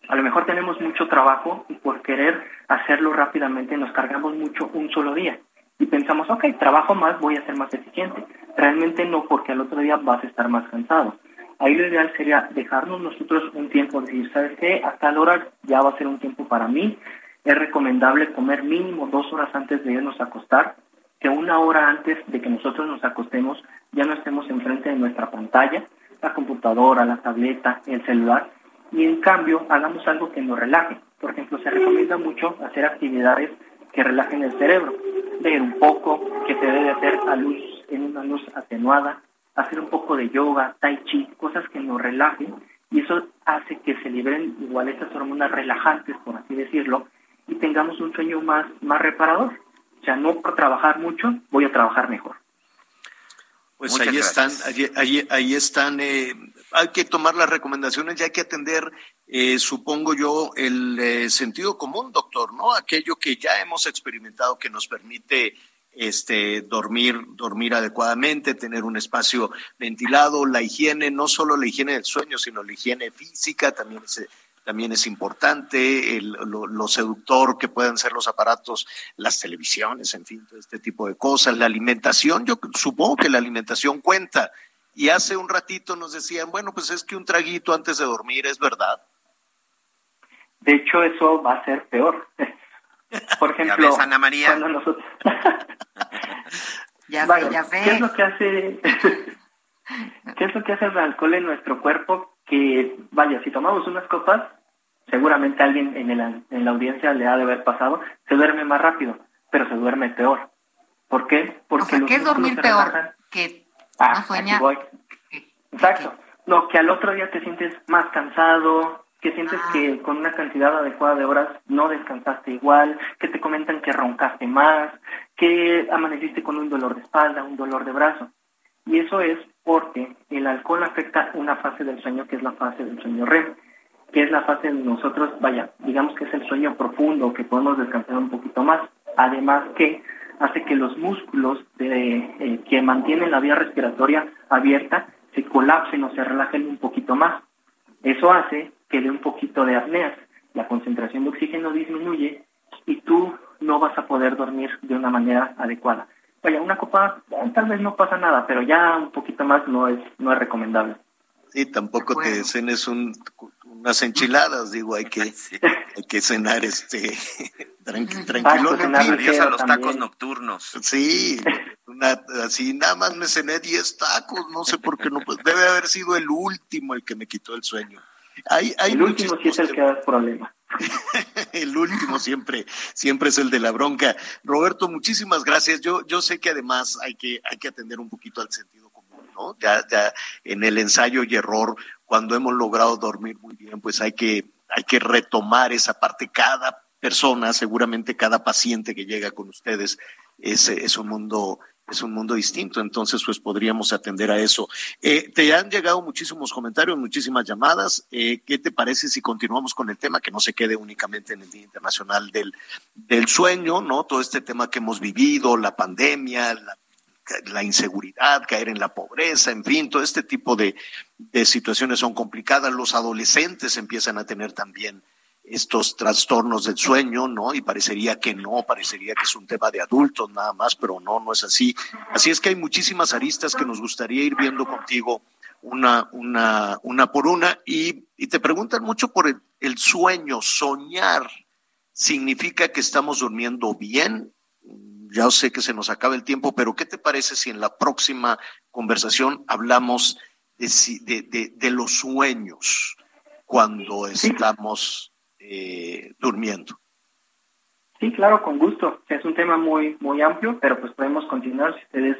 A lo mejor tenemos mucho trabajo y por querer hacerlo rápidamente nos cargamos mucho un solo día y pensamos, ok, trabajo más, voy a ser más eficiente. Realmente no, porque al otro día vas a estar más cansado. Ahí lo ideal sería dejarnos nosotros un tiempo, decir, ¿sabes qué? Hasta la hora ya va a ser un tiempo para mí. Es recomendable comer mínimo dos horas antes de irnos a acostar que una hora antes de que nosotros nos acostemos ya no estemos enfrente de nuestra pantalla, la computadora, la tableta, el celular, y en cambio hagamos algo que nos relaje. Por ejemplo, se recomienda mucho hacer actividades que relajen el cerebro, leer un poco, que se debe hacer a luz, en una luz atenuada, hacer un poco de yoga, tai chi, cosas que nos relajen, y eso hace que se liberen igual estas hormonas relajantes, por así decirlo, y tengamos un sueño más, más reparador. O sea, no por trabajar mucho, voy a trabajar mejor. Pues ahí están, ahí, ahí, están, eh, hay que tomar las recomendaciones y hay que atender, eh, supongo yo, el eh, sentido común, doctor, ¿no? Aquello que ya hemos experimentado que nos permite este, dormir, dormir adecuadamente, tener un espacio ventilado, la higiene, no solo la higiene del sueño, sino la higiene física, también se, también es importante, lo, seductor que puedan ser los aparatos, las televisiones, en fin, todo este tipo de cosas, la alimentación, yo supongo que la alimentación cuenta. Y hace un ratito nos decían, bueno, pues es que un traguito antes de dormir es verdad. De hecho, eso va a ser peor. <laughs> Por ejemplo, Ana María? cuando nosotros... <laughs> ya ya ¿Qué es lo que hace... <laughs> ¿Qué es lo que hace el alcohol en nuestro cuerpo? Que, vaya, si tomamos unas copas, seguramente alguien en, el, en la audiencia le ha de haber pasado, se duerme más rápido, pero se duerme peor. ¿Por qué? Porque ¿qué es dormir peor? Que ah, Exacto. No, que al otro día te sientes más cansado, que sientes ah. que con una cantidad adecuada de horas no descansaste igual, que te comentan que roncaste más, que amaneciste con un dolor de espalda, un dolor de brazo. Y eso es porque el alcohol afecta una fase del sueño que es la fase del sueño REM que es la fase de nosotros, vaya, digamos que es el sueño profundo, que podemos descansar un poquito más. además que hace que los músculos de, eh, que mantienen la vía respiratoria abierta se colapsen o se relajen un poquito más. Eso hace que dé un poquito de apneas, la concentración de oxígeno disminuye y tú no vas a poder dormir de una manera adecuada. Vaya, una copa eh, tal vez no pasa nada, pero ya un poquito más no es no es recomendable. Sí, tampoco te cenes un, unas enchiladas, digo, hay que, <laughs> hay que cenar este <laughs> tranqui, tranquilo. Adiós a los tacos nocturnos. Sí, una, así nada más me cené 10 tacos, no sé por qué no, pues, debe haber sido el último el que me quitó el sueño. Hay, hay el último sí es el que da problema. <laughs> el último siempre, siempre es el de la bronca. Roberto, muchísimas gracias. Yo, yo sé que además hay que, hay que atender un poquito al sentido Ya, ya en el ensayo y error, cuando hemos logrado dormir muy bien, pues hay que, hay que retomar esa parte. Cada persona, seguramente cada paciente que llega con ustedes, es, es un mundo es un mundo distinto, entonces pues podríamos atender a eso. Eh, te han llegado muchísimos comentarios, muchísimas llamadas. Eh, ¿Qué te parece si continuamos con el tema, que no se quede únicamente en el Día Internacional del, del Sueño, ¿no? Todo este tema que hemos vivido, la pandemia, la, la inseguridad, caer en la pobreza, en fin, todo este tipo de, de situaciones son complicadas. Los adolescentes empiezan a tener también estos trastornos del sueño, ¿no? Y parecería que no, parecería que es un tema de adultos nada más, pero no, no es así. Así es que hay muchísimas aristas que nos gustaría ir viendo contigo una, una, una por una y, y te preguntan mucho por el, el sueño, soñar. ¿Significa que estamos durmiendo bien? Ya sé que se nos acaba el tiempo, pero ¿qué te parece si en la próxima conversación hablamos de, de, de, de los sueños cuando estamos eh, durmiendo. Sí, claro, con gusto. Es un tema muy muy amplio, pero pues podemos continuar si ustedes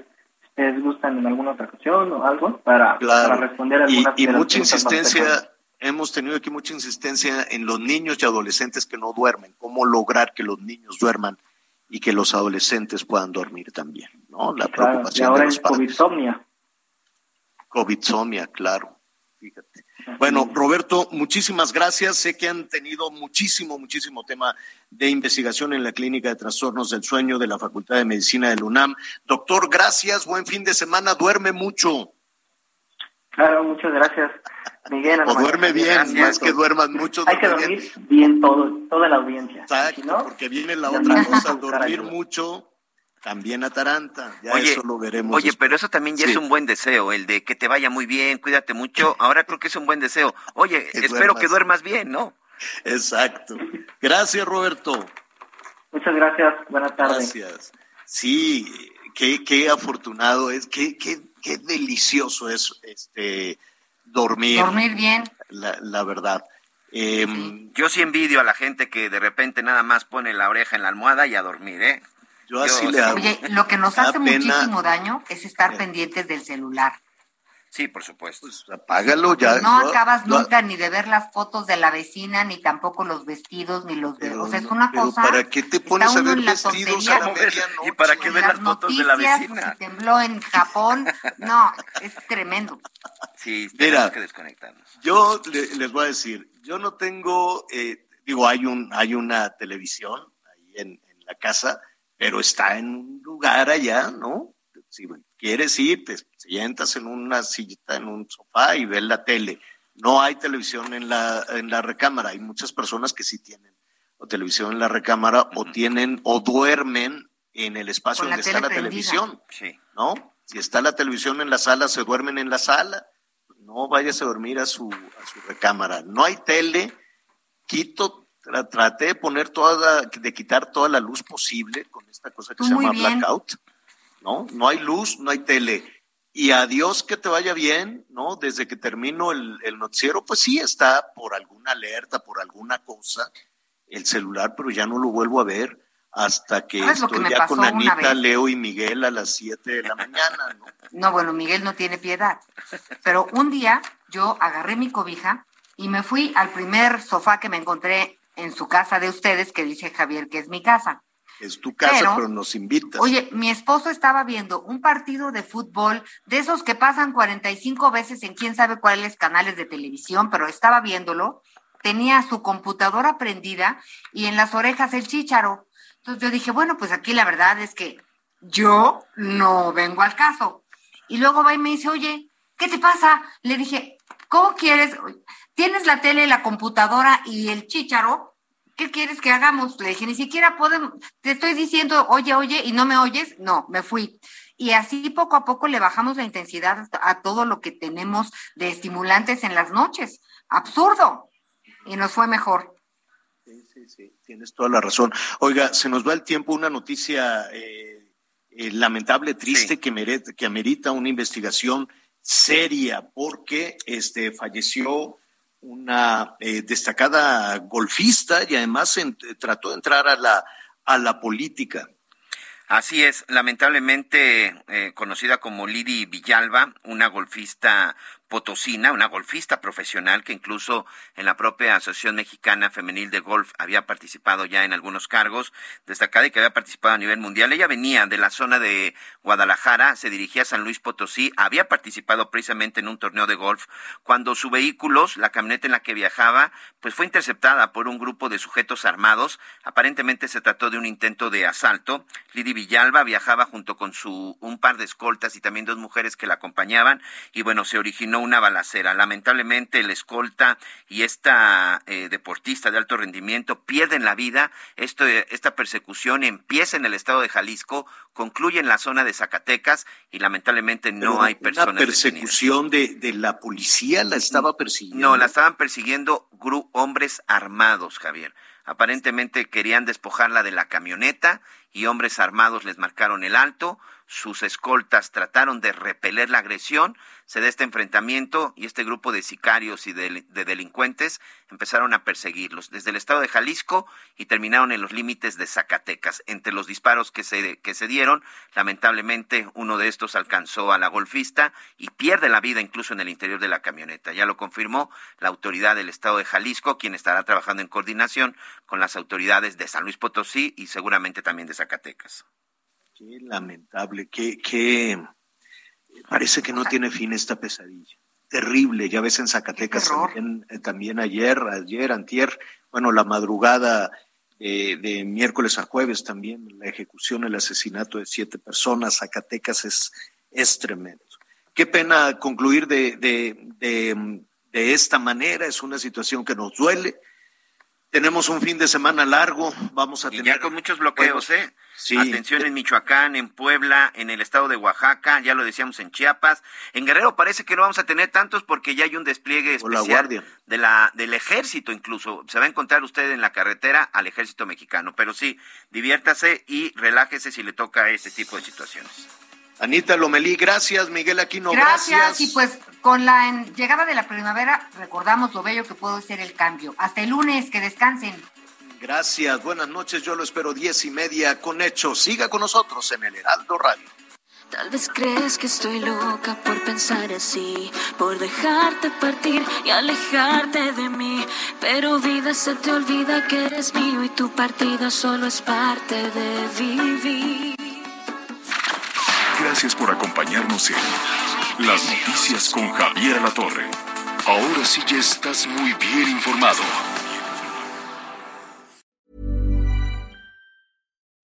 ustedes gustan en alguna otra ocasión o algo para, para responder algunas y, y mucha insistencia hemos tenido aquí mucha insistencia en los niños y adolescentes que no duermen, cómo lograr que los niños duerman y que los adolescentes puedan dormir también, ¿no? La preocupación y ahora de los es COVID-somnia. COVID-somnia, claro. Fíjate. Bueno, Roberto, muchísimas gracias. Sé que han tenido muchísimo, muchísimo tema de investigación en la Clínica de Trastornos del Sueño de la Facultad de Medicina del UNAM. Doctor, gracias. Buen fin de semana. Duerme mucho. Claro, muchas gracias. Miguel, o duerme bien, es que duermas mucho. Hay que dormir bien, todo, toda la audiencia. Exacto, porque viene la otra cosa, dormir mucho también Ataranta, ya oye, eso lo veremos. Oye, después. pero eso también ya Sí. es un buen deseo, el de que te vaya muy bien, cuídate mucho. Ahora creo que es un buen deseo. Oye, Que espero que duermas. duermas bien, ¿no? Exacto. Gracias, Roberto. Muchas gracias. Buenas tardes. Gracias. Sí, qué, qué afortunado es, qué, qué, qué delicioso es este dormir. Dormir bien. La, la verdad. Em, Yo sí envidio a la gente que de repente nada más pone la oreja en la almohada y a dormir, ¿eh? Yo así le hago. Oye, lo que nos hace pena. muchísimo daño es estar pendientes del celular. Sí, por supuesto. apágalo ya. no yo- acabas yo- nunca ni de ver las fotos de la vecina, ni tampoco los vestidos, ni los de... O sea, es no, una pero cosa... ¿para qué te pones a ver vestidos a la? ¿Y para qué ver las fotos de la noticias, vecina? Si tembló en Japón, <laughs> no, es tremendo. Sí, Mira. tenemos que desconectarnos. Yo le- les voy a decir, yo no tengo, eh, digo, hay un, hay una televisión ahí en, en la casa, pero está en un lugar allá, ¿no? Si quieres ir, te sientas en una sillita, en un sofá y ves la tele. No hay televisión en la, en la recámara. Hay muchas personas que sí tienen o televisión en la recámara o tienen o duermen en el espacio Con la donde está la prendida. televisión. Sí. ¿no? Si está la televisión en la sala, se duermen en la sala. No vayas a dormir a su, a su recámara. No hay tele. Quito, tra- traté de poner toda, la- de quitar toda la luz posible con esta cosa que se llama bien. blackout. ¿No? No hay luz, no hay tele. Y adiós que te vaya bien, ¿no? Desde que termino el, el noticiero, pues sí está por alguna alerta, por alguna cosa, el celular, pero ya no lo vuelvo a ver hasta que ¿Sabes lo que estoy ya con Anita? Leo y Miguel a las 7 de la mañana, ¿no? No, bueno, Miguel no tiene piedad. Pero un día yo agarré mi cobija y me fui al primer sofá que me encontré en su casa de ustedes, que dice Javier que es mi casa. Es tu casa, Pero- pero, nos invitas. Oye, mi esposo estaba viendo un partido de fútbol de esos que pasan 45 veces en quién sabe cuáles canales de televisión, pero estaba viéndolo. Tenía su computadora prendida y en las orejas el chícharo. Entonces yo dije, bueno, pues aquí la verdad es que yo no vengo al caso. Y luego va y me dice, oye, ¿qué te pasa? Le dije, ¿cómo quieres? Tienes la tele, la computadora y el chícharo. ¿Qué quieres que hagamos? Le dije, ni siquiera podemos, te estoy diciendo, oye, oye, y no me oyes. No, me fui. Y así poco a poco le bajamos la intensidad a todo lo que tenemos de estimulantes en las noches. Absurdo. Y nos fue mejor. Sí, sí, sí, tienes toda la razón. Oiga, se nos va el tiempo, una noticia eh, eh, lamentable, triste, que, merece, que amerita una investigación seria, porque este, falleció una eh, destacada golfista y además trató de entrar a la, a la política. Así es, lamentablemente eh, conocida como Lidi Villalba, una golfista potosina, una golfista profesional que incluso en la propia Asociación Mexicana Femenil de Golf había participado ya en algunos cargos, destacada y que había participado a nivel mundial. Ella venía de la zona de Guadalajara, se dirigía a San Luis Potosí, había participado precisamente en un torneo de golf cuando su vehículo, la camioneta en la que viajaba, pues fue interceptada por un grupo de sujetos armados. Aparentemente se trató de un intento de asalto. Lidi Villalba viajaba junto con su un par de escoltas y también dos mujeres que la acompañaban y bueno, se originó una balacera. Lamentablemente el escolta y esta eh, deportista de alto rendimiento pierden la vida. Esto, esta persecución empieza en el estado de Jalisco, concluye en la zona de Zacatecas y lamentablemente no hay personas. ¿Una persecución de, de, la policía la estaba persiguiendo? No, la estaban persiguiendo hombres armados, Javier. Aparentemente querían despojarla de la camioneta y hombres armados les marcaron el alto sus escoltas trataron de repeler la agresión, se da este enfrentamiento y este grupo de sicarios y de, delincuentes empezaron a perseguirlos desde el estado de Jalisco y terminaron en los límites de Zacatecas. Entre los disparos que se, que se dieron, lamentablemente uno de estos alcanzó a la golfista y pierde la vida incluso en el interior de la camioneta. Ya lo confirmó la autoridad del estado de Jalisco, quien estará trabajando en coordinación con las autoridades de San Luis Potosí y seguramente también de Zacatecas. Qué lamentable, qué, parece que no tiene fin esta pesadilla. Terrible, ya ves en Zacatecas también, eh, también, ayer, ayer, antier, bueno, la madrugada eh, de miércoles a jueves también, la ejecución, el asesinato de siete personas, Zacatecas es, es tremendo. Qué pena concluir de, de, de, de esta manera, es una situación que nos duele, tenemos un fin de semana largo, vamos a tener... ya con muchos bloqueos, ¿eh? Sí. Atención en Michoacán, en Puebla, en el estado de Oaxaca, ya lo decíamos en Chiapas. En Guerrero parece que no vamos a tener tantos porque ya hay un despliegue especial de la del ejército incluso. Se va a encontrar usted en la carretera al ejército mexicano, pero sí, diviértase y relájese si le toca ese tipo de situaciones. Anita Lomelí, gracias. Miguel Aquino, gracias. Gracias, y pues con la llegada de la primavera recordamos lo bello que puede ser el cambio. Hasta el lunes, que descansen. Gracias, buenas noches. Yo lo espero diez y media con hechos. Siga con nosotros en el Heraldo Radio. Tal vez crees que estoy loca por pensar así, por dejarte partir y alejarte de mí. Pero vida se te olvida que eres mío y tu partida solo es parte de vivir. Gracias por acompañarnos en Las Noticias con Javier La Torre. Ahora sí ya estás muy bien informado.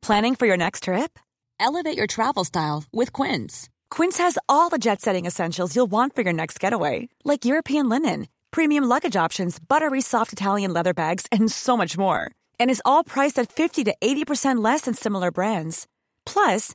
Planning for your next trip? Elevate your travel style with Quince. Quince has all the jet-setting essentials you'll want for your next getaway, like European linen, premium luggage options, buttery soft Italian leather bags, and so much more. And is all priced at 50 to 80% less than similar brands. Plus,